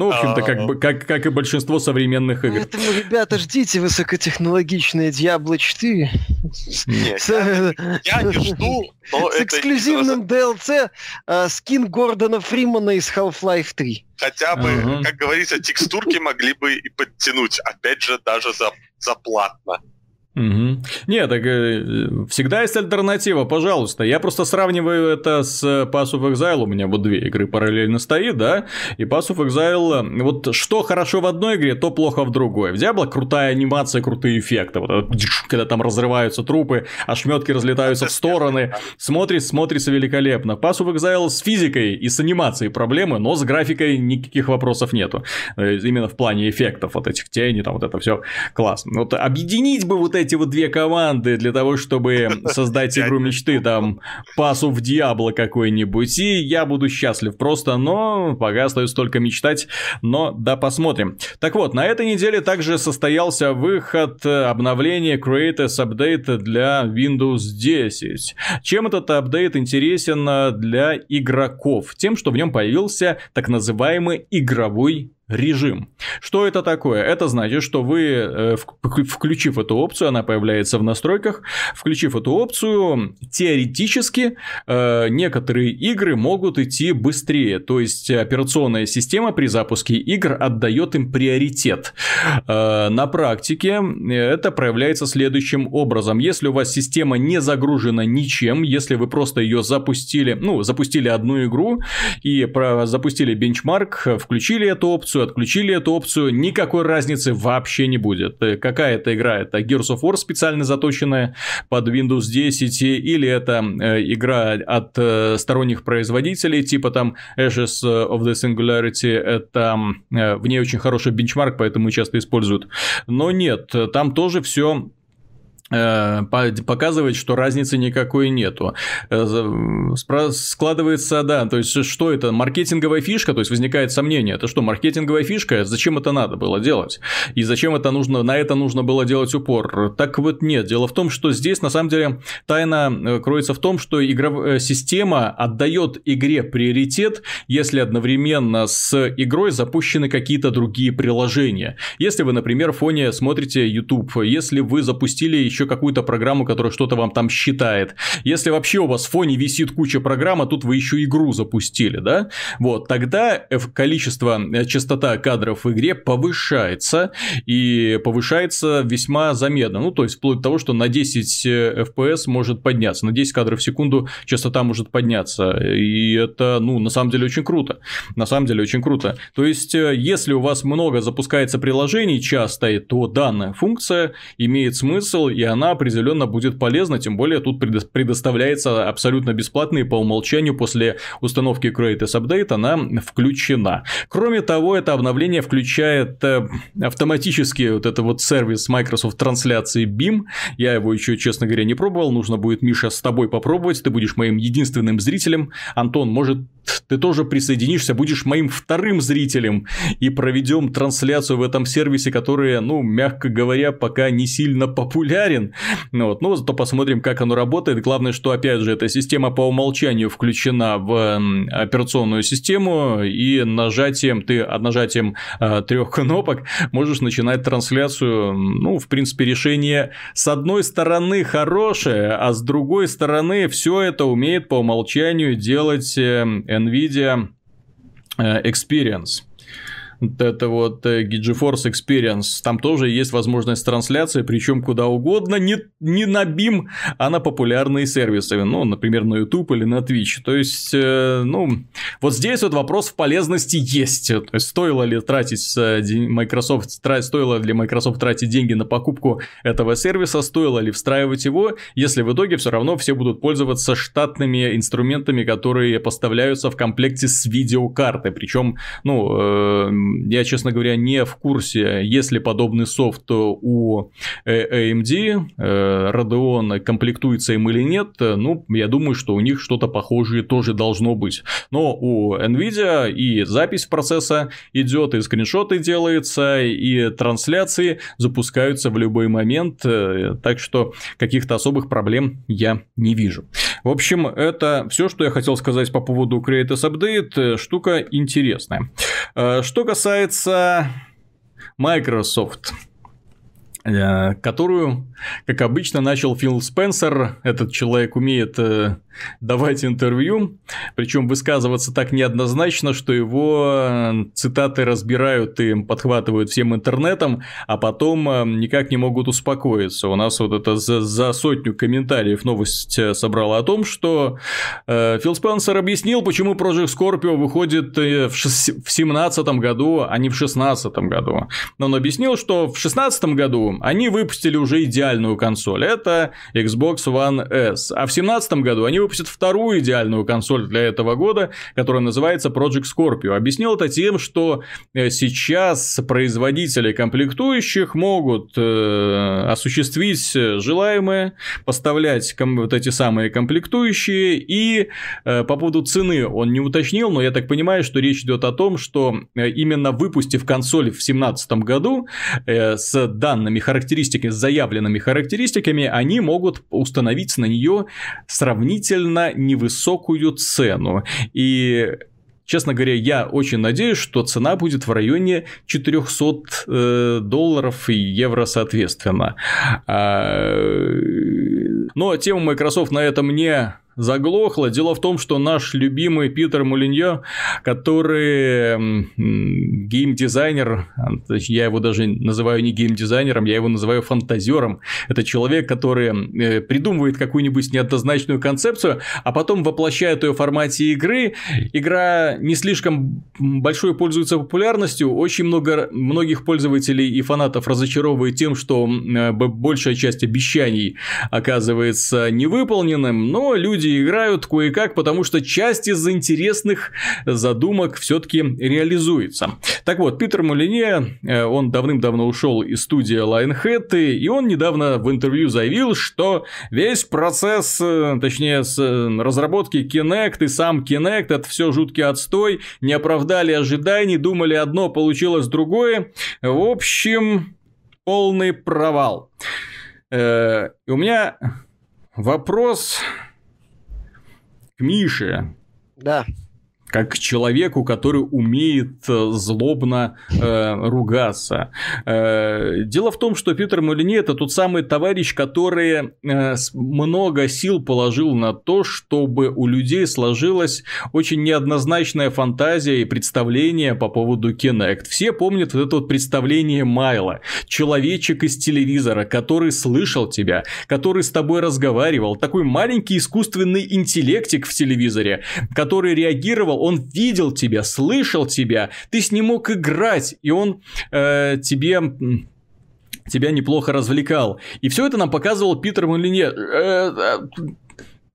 Ну, в общем-то, как, бы, как, как и большинство современных игр. Поэтому, ребята, ждите высокотехнологичные Diablo 4. Нет, я, я не жду, но С эксклюзивным DLC э, скин Гордона Фримана из Half-Life 3. Хотя бы, как говорится, текстурки могли бы и подтянуть. Опять же, даже за, за платно. Угу. Не, так э, всегда есть альтернатива, пожалуйста. Я просто сравниваю это с Pass of Exile. У меня вот две игры параллельно стоит, да. И Pass of Exile, вот что хорошо в одной игре, то плохо в другой. В Diablo крутая анимация, крутые эффекты. Вот, когда там разрываются трупы, ошметки разлетаются в стороны. Смотрится, смотрится великолепно. Pass of Exile с физикой и с анимацией проблемы, но с графикой никаких вопросов нету. Э, именно в плане эффектов вот этих теней, там вот это все классно. Вот объединить бы вот эти вот две команды для того, чтобы создать игру мечты, там, пасу в Диабло какой-нибудь, и я буду счастлив просто, но пока остается только мечтать, но да, посмотрим. Так вот, на этой неделе также состоялся выход обновления Creators Update для Windows 10. Чем этот апдейт интересен для игроков? Тем, что в нем появился так называемый игровой режим. Что это такое? Это значит, что вы, э, включив эту опцию, она появляется в настройках, включив эту опцию, теоретически э, некоторые игры могут идти быстрее. То есть операционная система при запуске игр отдает им приоритет. Э, на практике это проявляется следующим образом. Если у вас система не загружена ничем, если вы просто ее запустили, ну, запустили одну игру и запустили бенчмарк, включили эту опцию, опцию, отключили эту опцию, никакой разницы вообще не будет. Э, какая это игра? Это Gears of War специально заточенная под Windows 10 или это э, игра от э, сторонних производителей, типа там Ashes of the Singularity, это в ней очень хороший бенчмарк, поэтому часто используют. Но нет, там тоже все Э, показывает, что разницы никакой нету. Э, складывается, да, то есть, что это, маркетинговая фишка, то есть, возникает сомнение, это что, маркетинговая фишка, зачем это надо было делать? И зачем это нужно, на это нужно было делать упор? Так вот нет, дело в том, что здесь, на самом деле, тайна э, кроется в том, что игровая система отдает игре приоритет, если одновременно с игрой запущены какие-то другие приложения. Если вы, например, в фоне смотрите YouTube, если вы запустили еще еще какую-то программу, которая что-то вам там считает. Если вообще у вас в фоне висит куча программ, а тут вы еще игру запустили, да, вот, тогда количество, э, частота кадров в игре повышается, и повышается весьма заметно, ну, то есть, вплоть до того, что на 10 FPS э, может подняться, на 10 кадров в секунду частота может подняться, и это, ну, на самом деле очень круто, на самом деле очень круто. То есть, э, если у вас много запускается приложений часто, то данная функция имеет смысл, и она определенно будет полезна, тем более тут предоставляется абсолютно бесплатно и по умолчанию после установки Creators Update она включена. Кроме того, это обновление включает э, автоматически вот это вот сервис Microsoft трансляции BIM. Я его еще, честно говоря, не пробовал. Нужно будет, Миша, с тобой попробовать. Ты будешь моим единственным зрителем. Антон, может, ты тоже присоединишься, будешь моим вторым зрителем и проведем трансляцию в этом сервисе, который, ну, мягко говоря, пока не сильно популярен. Ну, вот, ну, зато посмотрим, как оно работает. Главное, что, опять же, эта система по умолчанию включена в операционную систему, и нажатием, ты нажатием э, трех кнопок можешь начинать трансляцию. Ну, в принципе, решение с одной стороны хорошее, а с другой стороны все это умеет по умолчанию делать э, NVIDIA э, Experience это вот э, GeForce Experience, там тоже есть возможность трансляции, причем куда угодно, не, не на BIM, а на популярные сервисы, ну, например, на YouTube или на Twitch. То есть, э, ну, вот здесь вот вопрос в полезности есть. То есть, стоило ли тратить э, Microsoft, стоило ли Microsoft тратить деньги на покупку этого сервиса, стоило ли встраивать его, если в итоге все равно все будут пользоваться штатными инструментами, которые поставляются в комплекте с видеокартой. Причем, ну, я, честно говоря, не в курсе, есть ли подобный софт у э, AMD, э, Radeon комплектуется им или нет. Ну, я думаю, что у них что-то похожее тоже должно быть. Но у NVIDIA и запись процесса идет, и скриншоты делаются, и трансляции запускаются в любой момент. Э, так что каких-то особых проблем я не вижу. В общем, это все, что я хотел сказать по поводу Creators Update. Штука интересная. Что касается касается Microsoft, э, которую, как обычно, начал Фил Спенсер. Этот человек умеет э, давать интервью, причем высказываться так неоднозначно, что его э, цитаты разбирают и подхватывают всем интернетом, а потом э, никак не могут успокоиться. У нас вот это за, за сотню комментариев новость э, собрала о том, что э, Фил Спенсер объяснил, почему Project Scorpio выходит в 2017 году, а не в 2016 году. Но он объяснил, что в 2016 году они выпустили уже идеальную консоль. Это Xbox One S. А в 2017 году они выпустят вторую идеальную консоль для этого года, которая называется Project Scorpio. Объяснил это тем, что э, сейчас производители комплектующих могут э, осуществить желаемое, поставлять вот эти самые комплектующие, и э, по поводу цены он не уточнил, но я так понимаю, что речь идет о том, что именно выпустив консоль в 2017 году с данными характеристиками, с заявленными характеристиками, они могут установить на нее сравнительно сравнительно невысокую цену. И Честно говоря, я очень надеюсь, что цена будет в районе 400 э, долларов и евро соответственно. А, но тема Microsoft на этом не заглохло. Дело в том, что наш любимый Питер Мулиньо, который геймдизайнер, я его даже называю не геймдизайнером, я его называю фантазером. Это человек, который э, придумывает какую-нибудь неоднозначную концепцию, а потом воплощает ее в формате игры. Игра не слишком большой пользуется популярностью. Очень много многих пользователей и фанатов разочаровывает тем, что э, большая часть обещаний оказывается невыполненным, но люди играют кое-как, потому что часть из интересных задумок все-таки реализуется. Так вот, Питер Молине, э, он давным-давно ушел из студии Lionhead, и он недавно в интервью заявил, что весь процесс, э, точнее, с э, разработки Kinect и сам Kinect, это все жуткий отстой, не оправдали ожиданий, думали одно, получилось другое. В общем, полный провал. И у меня вопрос к Мише. Да как к человеку, который умеет э, злобно э, ругаться. Э, дело в том, что Питер Молине это тот самый товарищ, который э, много сил положил на то, чтобы у людей сложилась очень неоднозначная фантазия и представление по поводу Kinect. Все помнят вот это вот представление Майла. Человечек из телевизора, который слышал тебя, который с тобой разговаривал. Такой маленький искусственный интеллектик в телевизоре, который реагировал он видел тебя, слышал тебя, ты с ним мог играть, и он э, тебе тебя неплохо развлекал. И все это нам показывал Питер Молинье. Э, э,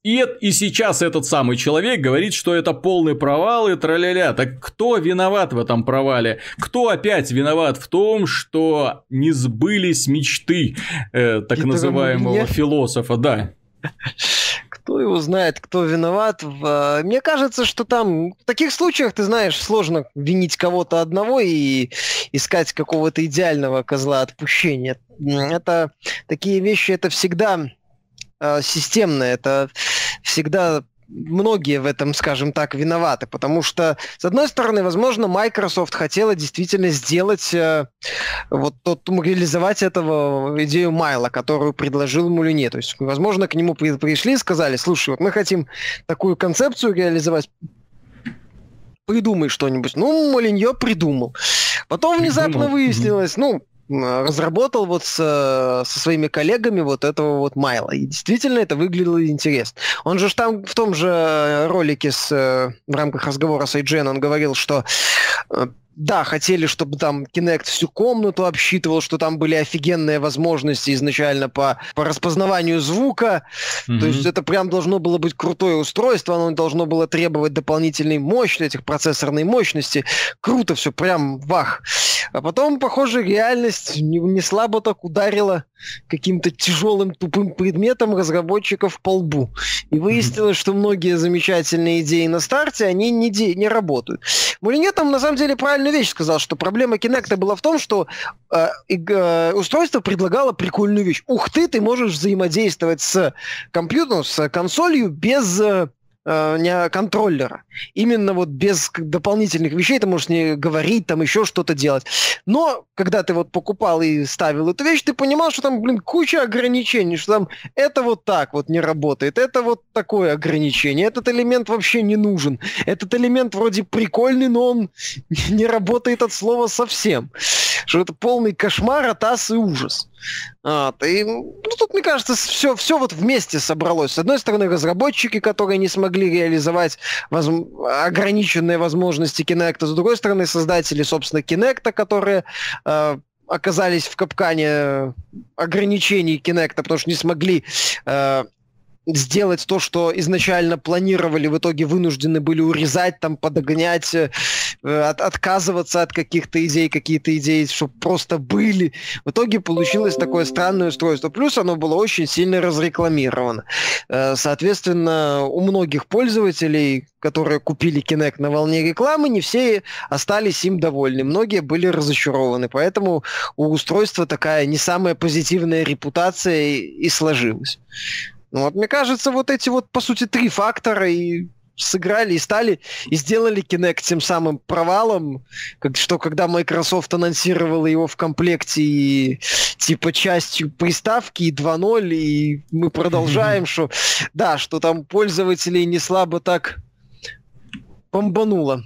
и, и сейчас этот самый человек говорит, что это полный провал и траля-ля. Так кто виноват в этом провале? Кто опять виноват в том, что не сбылись мечты э, так Питера называемого Молинье? философа? Да кто его знает, кто виноват. А, мне кажется, что там в таких случаях, ты знаешь, сложно винить кого-то одного и искать какого-то идеального козла отпущения. Это такие вещи, это всегда э, системно, это всегда многие в этом, скажем так, виноваты, потому что, с одной стороны, возможно, Microsoft хотела действительно сделать, э, вот тот, реализовать этого идею Майла, которую предложил Мулине. То есть, возможно, к нему при, пришли и сказали, слушай, вот мы хотим такую концепцию реализовать, придумай что-нибудь. Ну, Молиньо придумал. Потом внезапно выяснилось, ну, разработал вот с, со своими коллегами вот этого вот Майла. И действительно это выглядело интересно. Он же там в том же ролике с, в рамках разговора с IGN он говорил, что э, да, хотели, чтобы там Kinect всю комнату обсчитывал, что там были офигенные возможности изначально по, по распознаванию звука. Mm-hmm. То есть это прям должно было быть крутое устройство, оно должно было требовать дополнительной мощности, этих процессорной мощности. Круто все, прям вах. А потом, похоже, реальность не, не слабо так ударила каким-то тяжелым тупым предметом разработчиков по лбу. И выяснилось, mm-hmm. что многие замечательные идеи на старте, они не, де- не работают. Мулине там на самом деле правильную вещь сказал, что проблема Kinect была в том, что э, э, устройство предлагало прикольную вещь. Ух ты, ты можешь взаимодействовать с компьютером, с консолью без э, э, контроллера. Именно вот без дополнительных вещей ты можешь не говорить, там еще что-то делать. Но когда ты вот покупал и ставил эту вещь, ты понимал, что там, блин, куча ограничений, что там это вот так вот не работает, это вот такое ограничение, этот элемент вообще не нужен. Этот элемент вроде прикольный, но он не работает от слова совсем. Что это полный кошмар, атас и ужас. Вот. И ну, тут, мне кажется, все, все вот вместе собралось. С одной стороны, разработчики, которые не смогли реализовать воз... ограниченные возможности Kinect, с другой стороны, создатели, собственно, Kinect, которые э, оказались в капкане ограничений Kinect, потому что не смогли э, сделать то, что изначально планировали, в итоге вынуждены были урезать, там, подогнять, э, от, отказываться от каких-то идей, какие-то идеи, чтобы просто были. В итоге получилось такое странное устройство. Плюс оно было очень сильно разрекламировано. Э, соответственно, у многих пользователей, которые купили Kinect на волне рекламы, не все остались им довольны. Многие были разочарованы. Поэтому у устройства такая не самая позитивная репутация и сложилась. Ну вот, мне кажется, вот эти вот, по сути, три фактора и сыграли и стали, и сделали Kinect тем самым провалом, как, что когда Microsoft анонсировала его в комплекте и типа частью приставки и 2.0, и мы продолжаем, что да, что там пользователей не слабо так бомбануло.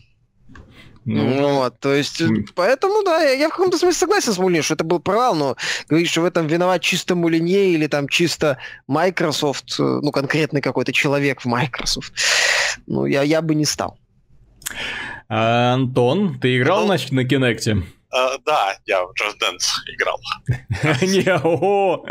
Ну, вот, то есть, поэтому, да, я, я в каком-то смысле согласен с Мулин, что это был провал, но говоришь, что в этом виноват чисто Мулинье или там чисто Microsoft, э, ну, конкретный какой-то человек в Microsoft, ну, я, я бы не стал. А, Антон, ты играл, ну, значит, на Кинекте? Uh, да, я в Just Dance играл. Не, ого!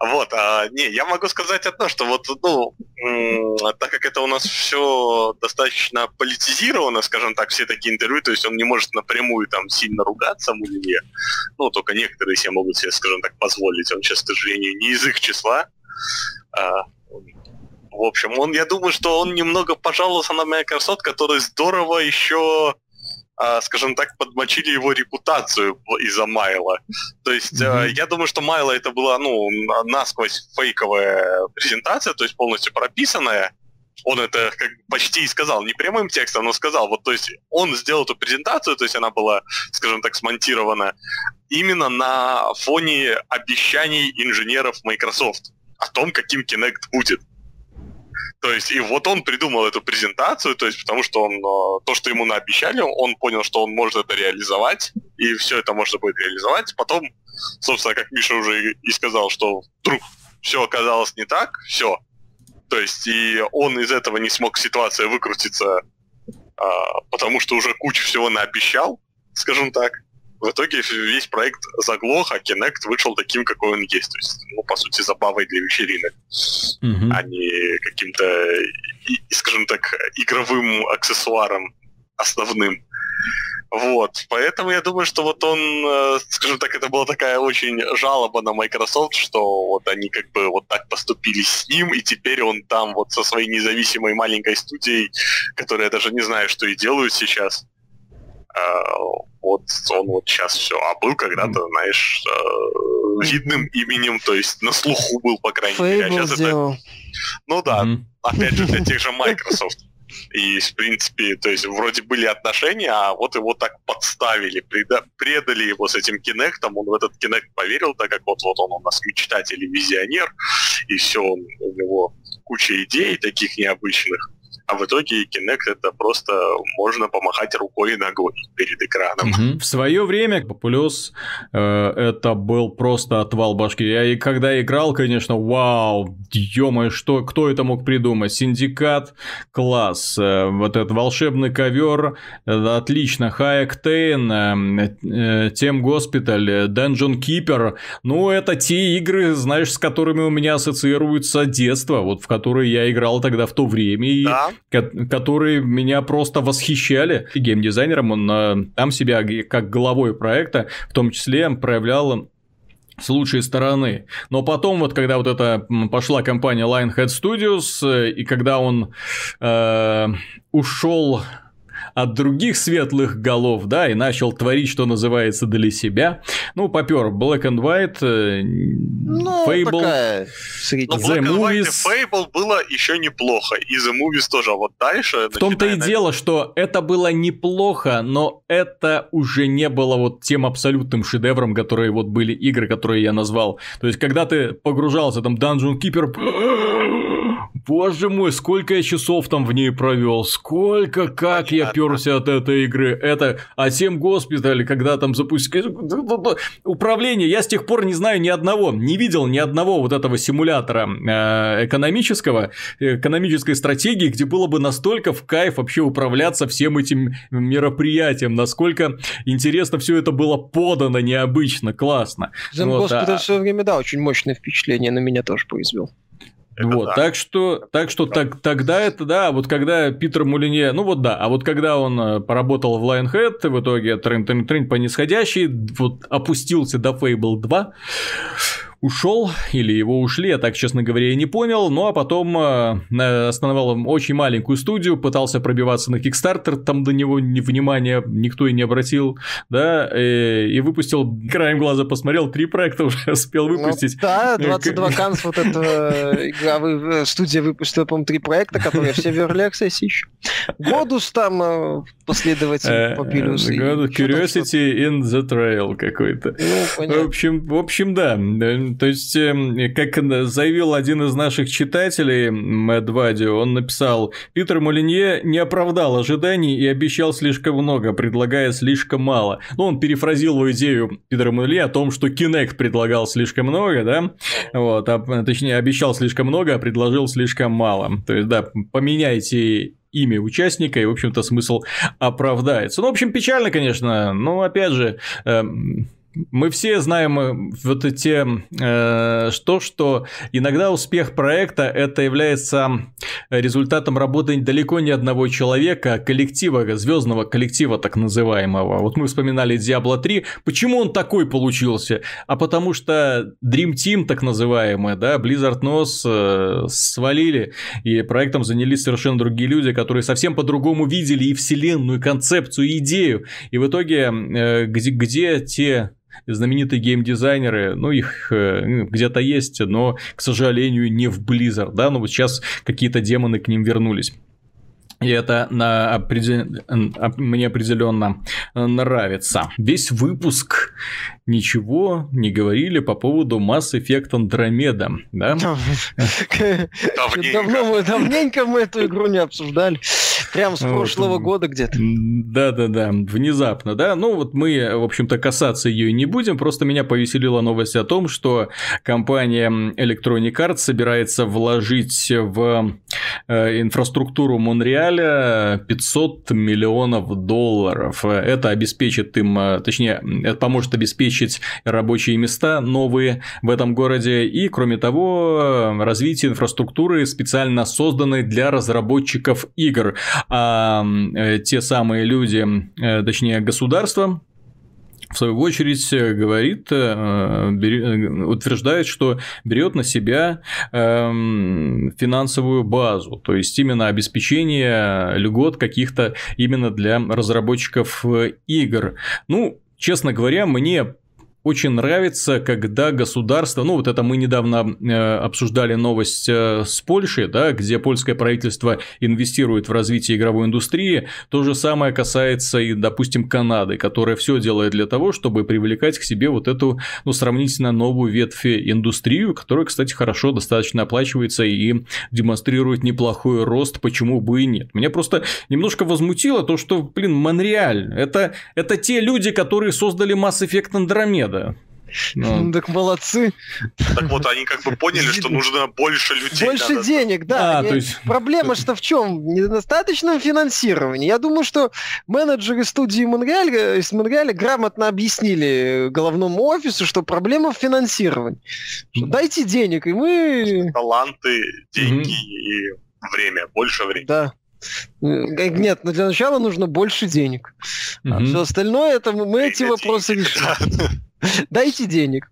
Вот, а, не, я могу сказать одно, что вот, ну, так как это у нас все достаточно политизировано, скажем так, все такие интервью, то есть он не может напрямую там сильно ругаться Мулине, ну, только некоторые себе могут себе, скажем так, позволить, он сейчас, к сожалению, не из их числа. А, в общем, он, я думаю, что он немного пожаловался на Microsoft, который здорово еще скажем так, подмочили его репутацию из-за Майла. То есть mm-hmm. я думаю, что Майла это была, ну, насквозь фейковая презентация, то есть полностью прописанная. Он это как почти и сказал, не прямым текстом, но сказал, вот, то есть он сделал эту презентацию, то есть она была, скажем так, смонтирована именно на фоне обещаний инженеров Microsoft о том, каким Kinect будет. То есть, и вот он придумал эту презентацию, то есть, потому что он, э, то, что ему наобещали, он понял, что он может это реализовать, и все это можно будет реализовать. Потом, собственно, как Миша уже и сказал, что вдруг все оказалось не так, все. То есть, и он из этого не смог ситуация выкрутиться, а, потому что уже кучу всего наобещал, скажем так. В итоге весь проект заглох, а Kinect вышел таким, какой он есть. То есть, ну, по сути, забавой для вечеринок, mm-hmm. а не каким-то, скажем так, игровым аксессуаром основным. Вот, поэтому я думаю, что вот он, э, скажем так, это была такая очень жалоба на Microsoft, что вот они как бы вот так поступили с ним, и теперь он там вот со своей независимой маленькой студией, которая я даже не знаю, что и делают сейчас, вот он вот сейчас все, а был когда-то, знаешь, э, видным именем, то есть на слуху был, по крайней мере, а сейчас это... Ну да, опять же, для тех же Microsoft. И, в принципе, то есть вроде были отношения, а вот его так подставили, преда- предали его с этим кинектом, он в этот кинект поверил, так как вот, вот он у нас мечтатель и визионер, и все, он, у него куча идей таких необычных а в итоге Kinect это просто можно помахать рукой и ногой перед экраном. Угу. В свое время Populous э, это был просто отвал башки. Я и когда играл, конечно, вау, ё что, кто это мог придумать? Syndicate, класс, э, вот этот волшебный ковер, э, отлично, High Octane, э, э, Theme Hospital, Dungeon Keeper, ну это те игры, знаешь, с которыми у меня ассоциируется детство, вот в которые я играл тогда в то время, и да которые меня просто восхищали. И геймдизайнером он там себя как головой проекта в том числе проявлял с лучшей стороны. Но потом, вот когда вот эта пошла компания Lionhead Studios, э, и когда он э, ушел от других светлых голов, да, и начал творить, что называется, для себя. Ну, попер Black and White, э, ну, Fable, такая The Black and White и Fable было еще неплохо, и The Movies тоже, а вот дальше... В том-то и дело, что это было неплохо, но это уже не было вот тем абсолютным шедевром, которые вот были игры, которые я назвал. То есть, когда ты погружался, там, Dungeon Keeper Боже мой, сколько я часов там в ней провел, сколько, как я перся от этой игры. Это, а тем госпиталь, когда там запустили... Управление, я с тех пор не знаю ни одного, не видел ни одного вот этого симулятора э, экономического, экономической стратегии, где было бы настолько в кайф вообще управляться всем этим мероприятием, насколько интересно все это было подано необычно, классно. Зен вот, госпиталь а... в свое время, да, очень мощное впечатление на меня тоже произвел. Это вот, да. так что, так что так, тогда это, да, вот когда Питер Мулине, ну вот да, а вот когда он э, поработал в Lionhead, в итоге трен, трен, трен по нисходящей, вот опустился до Fable 2, ушел, или его ушли, я так, честно говоря, и не понял. Ну а потом э, основал очень маленькую студию, пытался пробиваться на Kickstarter, там до него внимания никто и не обратил, да, и, и выпустил, краем глаза посмотрел, три проекта уже успел ну выпустить. Ну, да, 22 канс вот эта игровая студия выпустила, по-моему, три проекта, которые все в Early Access еще. Годус там э, последователь э, Papyrus. Curiosity in the Trail какой-то. Ну, в общем, в общем, да то есть, эм, как заявил один из наших читателей, Мэтт Вади, он написал, Питер Молинье не оправдал ожиданий и обещал слишком много, предлагая слишком мало. Ну, он перефразил идею Питера Молинье о том, что Kinect предлагал слишком много, да, вот, а, точнее, обещал слишком много, а предложил слишком мало. То есть, да, поменяйте имя участника, и, в общем-то, смысл оправдается. Ну, в общем, печально, конечно, но, опять же, э, мы все знаем э, вот эти, что, что иногда успех проекта это является результатом работы далеко не одного человека, а коллектива, звездного коллектива так называемого. Вот мы вспоминали Diablo 3. Почему он такой получился? А потому что Dream Team, так называемый, да, Blizzard Nose э, свалили, и проектом занялись совершенно другие люди, которые совсем по-другому видели и вселенную, и концепцию, и идею. И в итоге, э, где, где те знаменитые геймдизайнеры, ну, их э, ну, где-то есть, но, к сожалению, не в Blizzard, да, но вот сейчас какие-то демоны к ним вернулись. И это на определ... мне определенно нравится. Весь выпуск ничего не говорили по поводу Mass Effect Andromeda, да? Давно мы, давненько мы эту игру не обсуждали. Прям с прошлого вот. года где-то. Да-да-да, внезапно, да. Ну, вот мы, в общем-то, касаться ее не будем, просто меня повеселила новость о том, что компания Electronic Arts собирается вложить в э, инфраструктуру Монреаля 500 миллионов долларов. Это обеспечит им, э, точнее, это поможет обеспечить рабочие места новые в этом городе и, кроме того, развитие инфраструктуры, специально созданной для разработчиков игр. А те самые люди, э, точнее государство, в свою очередь говорит, э, утверждает, что берет на себя эм, финансовую базу, то есть именно обеспечение льгот каких-то именно для разработчиков игр. Ну, честно говоря, мне очень нравится, когда государство, ну вот это мы недавно э, обсуждали новость э, с Польшей, да, где польское правительство инвестирует в развитие игровой индустрии, то же самое касается и, допустим, Канады, которая все делает для того, чтобы привлекать к себе вот эту, ну, сравнительно новую ветвь индустрию, которая, кстати, хорошо достаточно оплачивается и демонстрирует неплохой рост, почему бы и нет. Меня просто немножко возмутило то, что, блин, Монреаль, это, это те люди, которые создали Mass Effect Andromeda, да. Ну, ну, так молодцы. Так вот, они как бы поняли, что нужно больше людей. Больше надо. денег, да. А, то есть... Проблема что в чем? В недостаточном финансировании. Я думаю, что менеджеры студии Монреаль, э, из Монреаля грамотно объяснили головному офису, что проблема в финансировании. Что дайте денег, и мы... Таланты, деньги и время, больше времени. Да. Э, нет, но для начала нужно больше денег. Mm-hmm. А все остальное, это мы эти вопросы решаем. Дайте денег.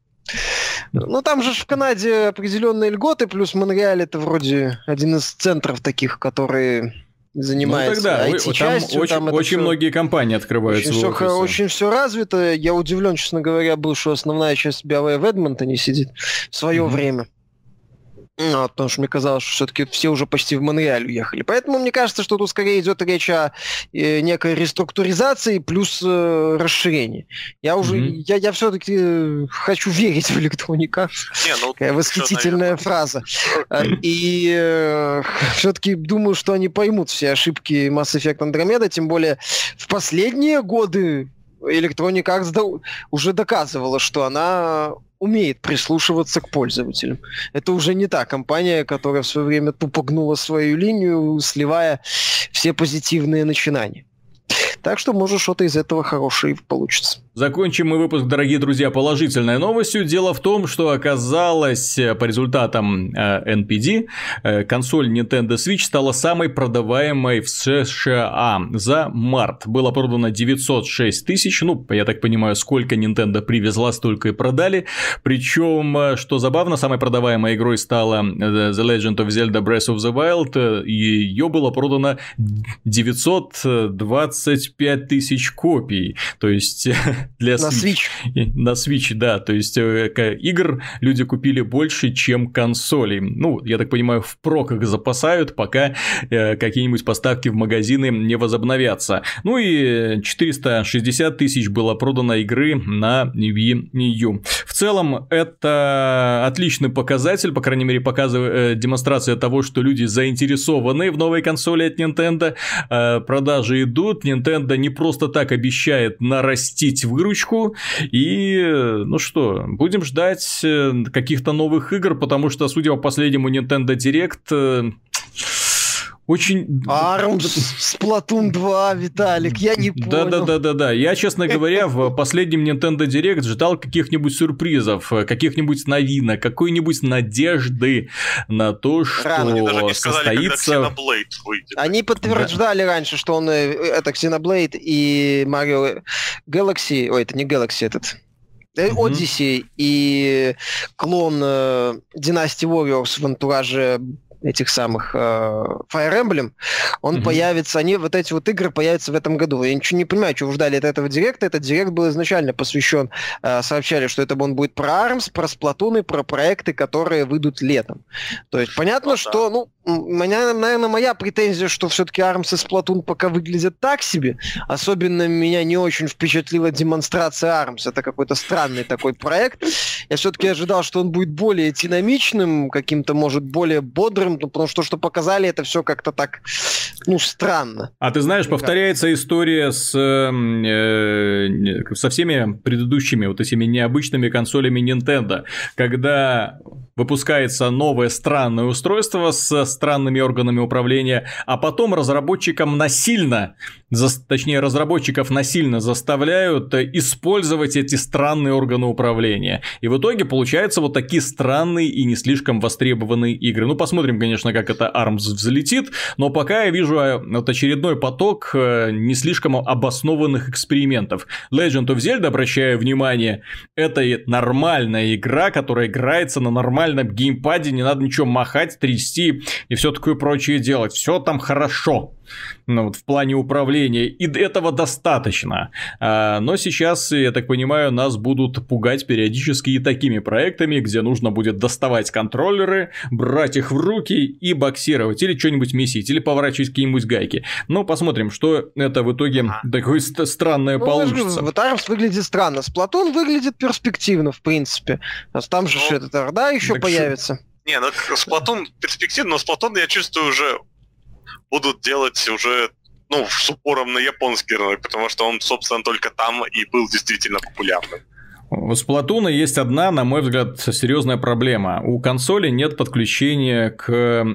Ну, там же в Канаде определенные льготы, плюс Монреаль это вроде один из центров таких, которые занимается ну, тогда, IT-частью. Там, там очень, очень многие компании открывают очень все, очень все развито. Я удивлен, честно говоря, был, что основная часть BioWare в Эдмонтоне сидит в свое mm-hmm. время. Ну, потому что мне казалось, что все-таки все уже почти в Монреаль уехали. Поэтому мне кажется, что тут скорее идет речь о э, некой реструктуризации плюс э, расширении. Я уже, mm-hmm. я, я все-таки э, хочу верить в Arts. Не, ну, Такая восхитительная фраза. А, и э, все-таки думаю, что они поймут все ошибки Mass Effect Andromeda, тем более в последние годы Electronic Arts уже доказывала, что она умеет прислушиваться к пользователям. Это уже не та компания, которая в свое время тупо гнула свою линию, сливая все позитивные начинания. Так что, может, что-то из этого хорошее получится. Закончим мы выпуск, дорогие друзья, положительной новостью. Дело в том, что оказалось э, по результатам э, NPD, э, консоль Nintendo Switch стала самой продаваемой в США за март. Было продано 906 тысяч, ну, я так понимаю, сколько Nintendo привезла, столько и продали. Причем, что забавно, самой продаваемой игрой стала The Legend of Zelda Breath of the Wild, ее было продано 925 тысяч копий. То есть для на Switch. Switch. На Switch, да. То есть э, игр люди купили больше, чем консолей. Ну, я так понимаю, в проках запасают, пока э, какие-нибудь поставки в магазины не возобновятся. Ну и 460 тысяч было продано игры на Wii U. В целом, это отличный показатель, по крайней мере, показывает э, демонстрация того, что люди заинтересованы в новой консоли от Nintendo. Э, продажи идут. Nintendo не просто так обещает нарастить выручку. И, ну что, будем ждать э, каких-то новых игр, потому что, судя по последнему Nintendo Direct, э, очень... Армс, Splatoon 2, Виталик, я не понял. Да-да-да-да-да. Я, честно говоря, в последнем Nintendo Direct ждал каких-нибудь сюрпризов, каких-нибудь новинок, какой-нибудь надежды на то, что Рано. состоится... Они подтверждали раньше, что он э, это Xenoblade и Mario Galaxy, ой, это не Galaxy, этот Odyssey mm-hmm. и клон э, Dynasty Warriors в антураже этих самых э, Fire Emblem, он mm-hmm. появится, они вот эти вот игры появятся в этом году. Я ничего не понимаю, чего вы ждали от этого директа. Этот директ был изначально посвящен, э, сообщали, что это он будет про ARMS, про и про проекты, которые выйдут летом. То есть понятно, ну, что, да. ну, меня, наверное, моя претензия, что все-таки Arms и Splatoon пока выглядят так себе. Особенно меня не очень впечатлила демонстрация Arms. Это какой-то странный такой проект. Я все-таки ожидал, что он будет более динамичным, каким-то, может, более бодрым, ну, потому что то, что показали, это все как-то так, ну, странно. А ты знаешь, повторяется история с, э, со всеми предыдущими вот этими необычными консолями Nintendo, когда выпускается новое странное устройство с странными органами управления, а потом разработчикам насильно, за, точнее разработчиков насильно заставляют использовать эти странные органы управления. И в итоге получаются вот такие странные и не слишком востребованные игры. Ну, посмотрим, конечно, как это ARMS взлетит, но пока я вижу э, вот очередной поток э, не слишком обоснованных экспериментов. Legend of Zelda, обращаю внимание, это нормальная игра, которая играется на нормальном геймпаде, не надо ничего махать, трясти и все такое прочее делать. Все там хорошо ну, вот, в плане управления, и этого достаточно. А, но сейчас, я так понимаю, нас будут пугать периодически и такими проектами, где нужно будет доставать контроллеры, брать их в руки и боксировать, или что-нибудь месить, или поворачивать какие-нибудь гайки. Ну, посмотрим, что это в итоге а. такое ст- странное ну, получится. Вот Армс выглядит странно, Сплатон выглядит перспективно, в принципе. Там же ну, этот Орда еще появится. Не, ну Сплатон перспективно, но Сплатон я чувствую уже будут делать уже ну, с упором на японский рынок, потому что он, собственно, только там и был действительно популярным. У Splatoon есть одна, на мой взгляд, серьезная проблема. У консоли нет подключения к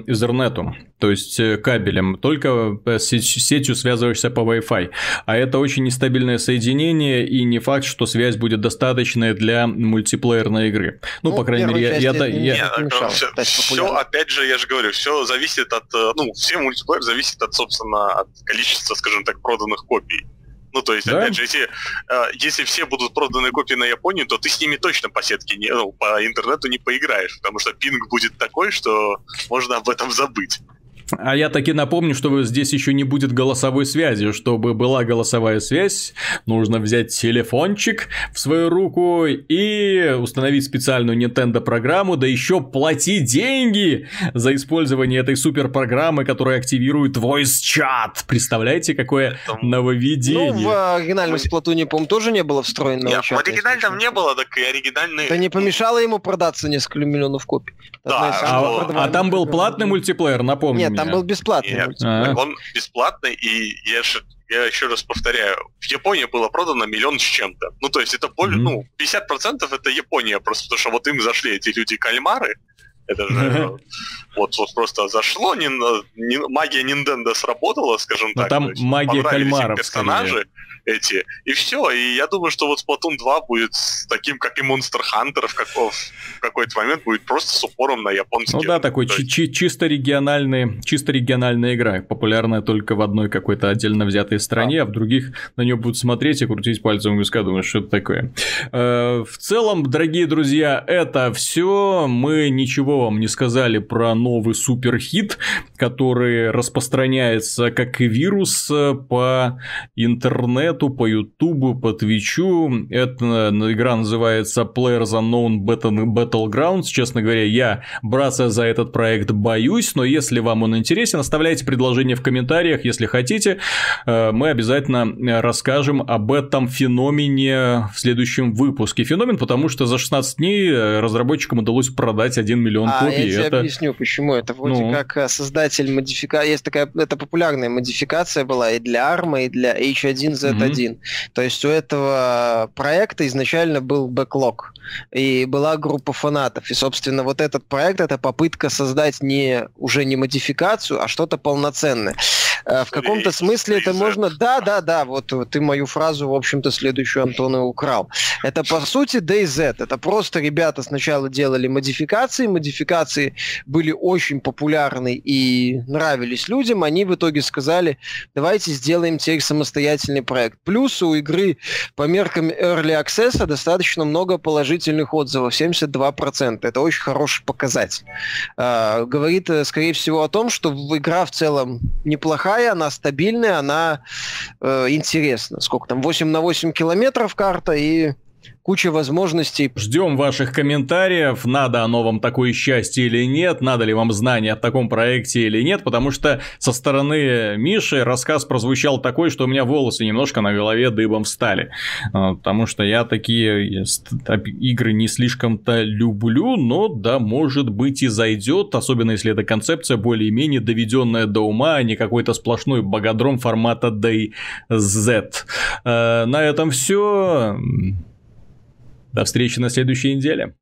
Ethernet, то есть э, кабелем, только с сетью связываешься по Wi-Fi. А это очень нестабильное соединение, и не факт, что связь будет достаточной для мультиплеерной игры. Ну, ну по крайней мере, я... я, я... я... Мешало, все, все, опять же, я же говорю, все зависит от... Э, ну, все мультиплеер зависит от, собственно, от количества, скажем так, проданных копий. Ну, то есть, да? опять же, если, э, если все будут проданы копии на Японию, то ты с ними точно по сетке, не, ну, по интернету не поиграешь, потому что пинг будет такой, что можно об этом забыть. А я таки напомню, что здесь еще не будет голосовой связи. Чтобы была голосовая связь, нужно взять телефончик в свою руку и установить специальную Nintendo программу, да еще платить деньги за использование этой супер программы, которая активирует voice chat. Представляете, какое нововведение? Ну, в оригинальном Сплатуне, по-моему, тоже не было встроенного Нет, чата. в оригинальном не было, так и оригинальный... Это не помешало ему продаться несколько миллионов копий. Да, а, а там был платный мультиплеер, напомню Нет, там был бесплатный. Нет, а. он бесплатный, и я, я еще раз повторяю, в Японии было продано миллион с чем-то. Ну, то есть это более, mm-hmm. ну, 50% это Япония, просто потому что вот им зашли эти люди-кальмары, это же вот, вот просто зашло, не, не, магия Nintendo сработала, скажем Но так. Там магия кальмаров. персонажи. Скорее эти. И все. И я думаю, что вот Splatoon 2 будет таким, как и Monster Hunter в, каков, в какой-то момент будет просто с упором на японский. Ну да, такой чи- чи- чисто региональный, чисто региональная игра, популярная только в одной какой-то отдельно взятой стране, а, а в других на нее будут смотреть и крутить пальцем в виска, думаешь, что это такое. Э, в целом, дорогие друзья, это все. Мы ничего вам не сказали про новый суперхит, который распространяется как и вирус э, по интернету интернету, по ютубу, по твичу. Эта игра называется Players Unknown Battlegrounds. Честно говоря, я браться за этот проект боюсь, но если вам он интересен, оставляйте предложение в комментариях, если хотите. Э, мы обязательно расскажем об этом феномене в следующем выпуске. Феномен, потому что за 16 дней э, разработчикам удалось продать 1 миллион а, копий. Я тебе это... объясню, почему. Это вроде ну... как э, создатель модификации. Есть такая, это популярная модификация была и для ARM, и для H1Z1 mm-hmm. То есть у этого проекта изначально был бэклог, и была группа фанатов. И, собственно, вот этот проект — это попытка создать не, уже не модификацию, а что-то полноценное. Э, в каком-то смысле это можно... Да, да, да, вот ты мою фразу, в общем-то, следующую Антона украл. Это, по сути, DayZ. Это просто ребята сначала делали модификации, модификации были очень популярны и нравились людям, они в итоге сказали, давайте сделаем теперь самостоятельный проект. Плюс у игры по меркам Early Access достаточно много положительных отзывов, 72%. Это очень хороший показатель. А, говорит, э, скорее всего, о том, что игра в целом неплохая, неплохая, она стабильная, она э, интересна. Сколько там, 8 на 8 километров карта, и куча возможностей. Ждем ваших комментариев, надо оно вам такое счастье или нет, надо ли вам знание о таком проекте или нет, потому что со стороны Миши рассказ прозвучал такой, что у меня волосы немножко на голове дыбом встали. А, потому что я такие игры не слишком-то люблю, но да, может быть и зайдет, особенно если эта концепция более-менее доведенная до ума, а не какой-то сплошной богодром формата DayZ. А, на этом все. До встречи на следующей неделе.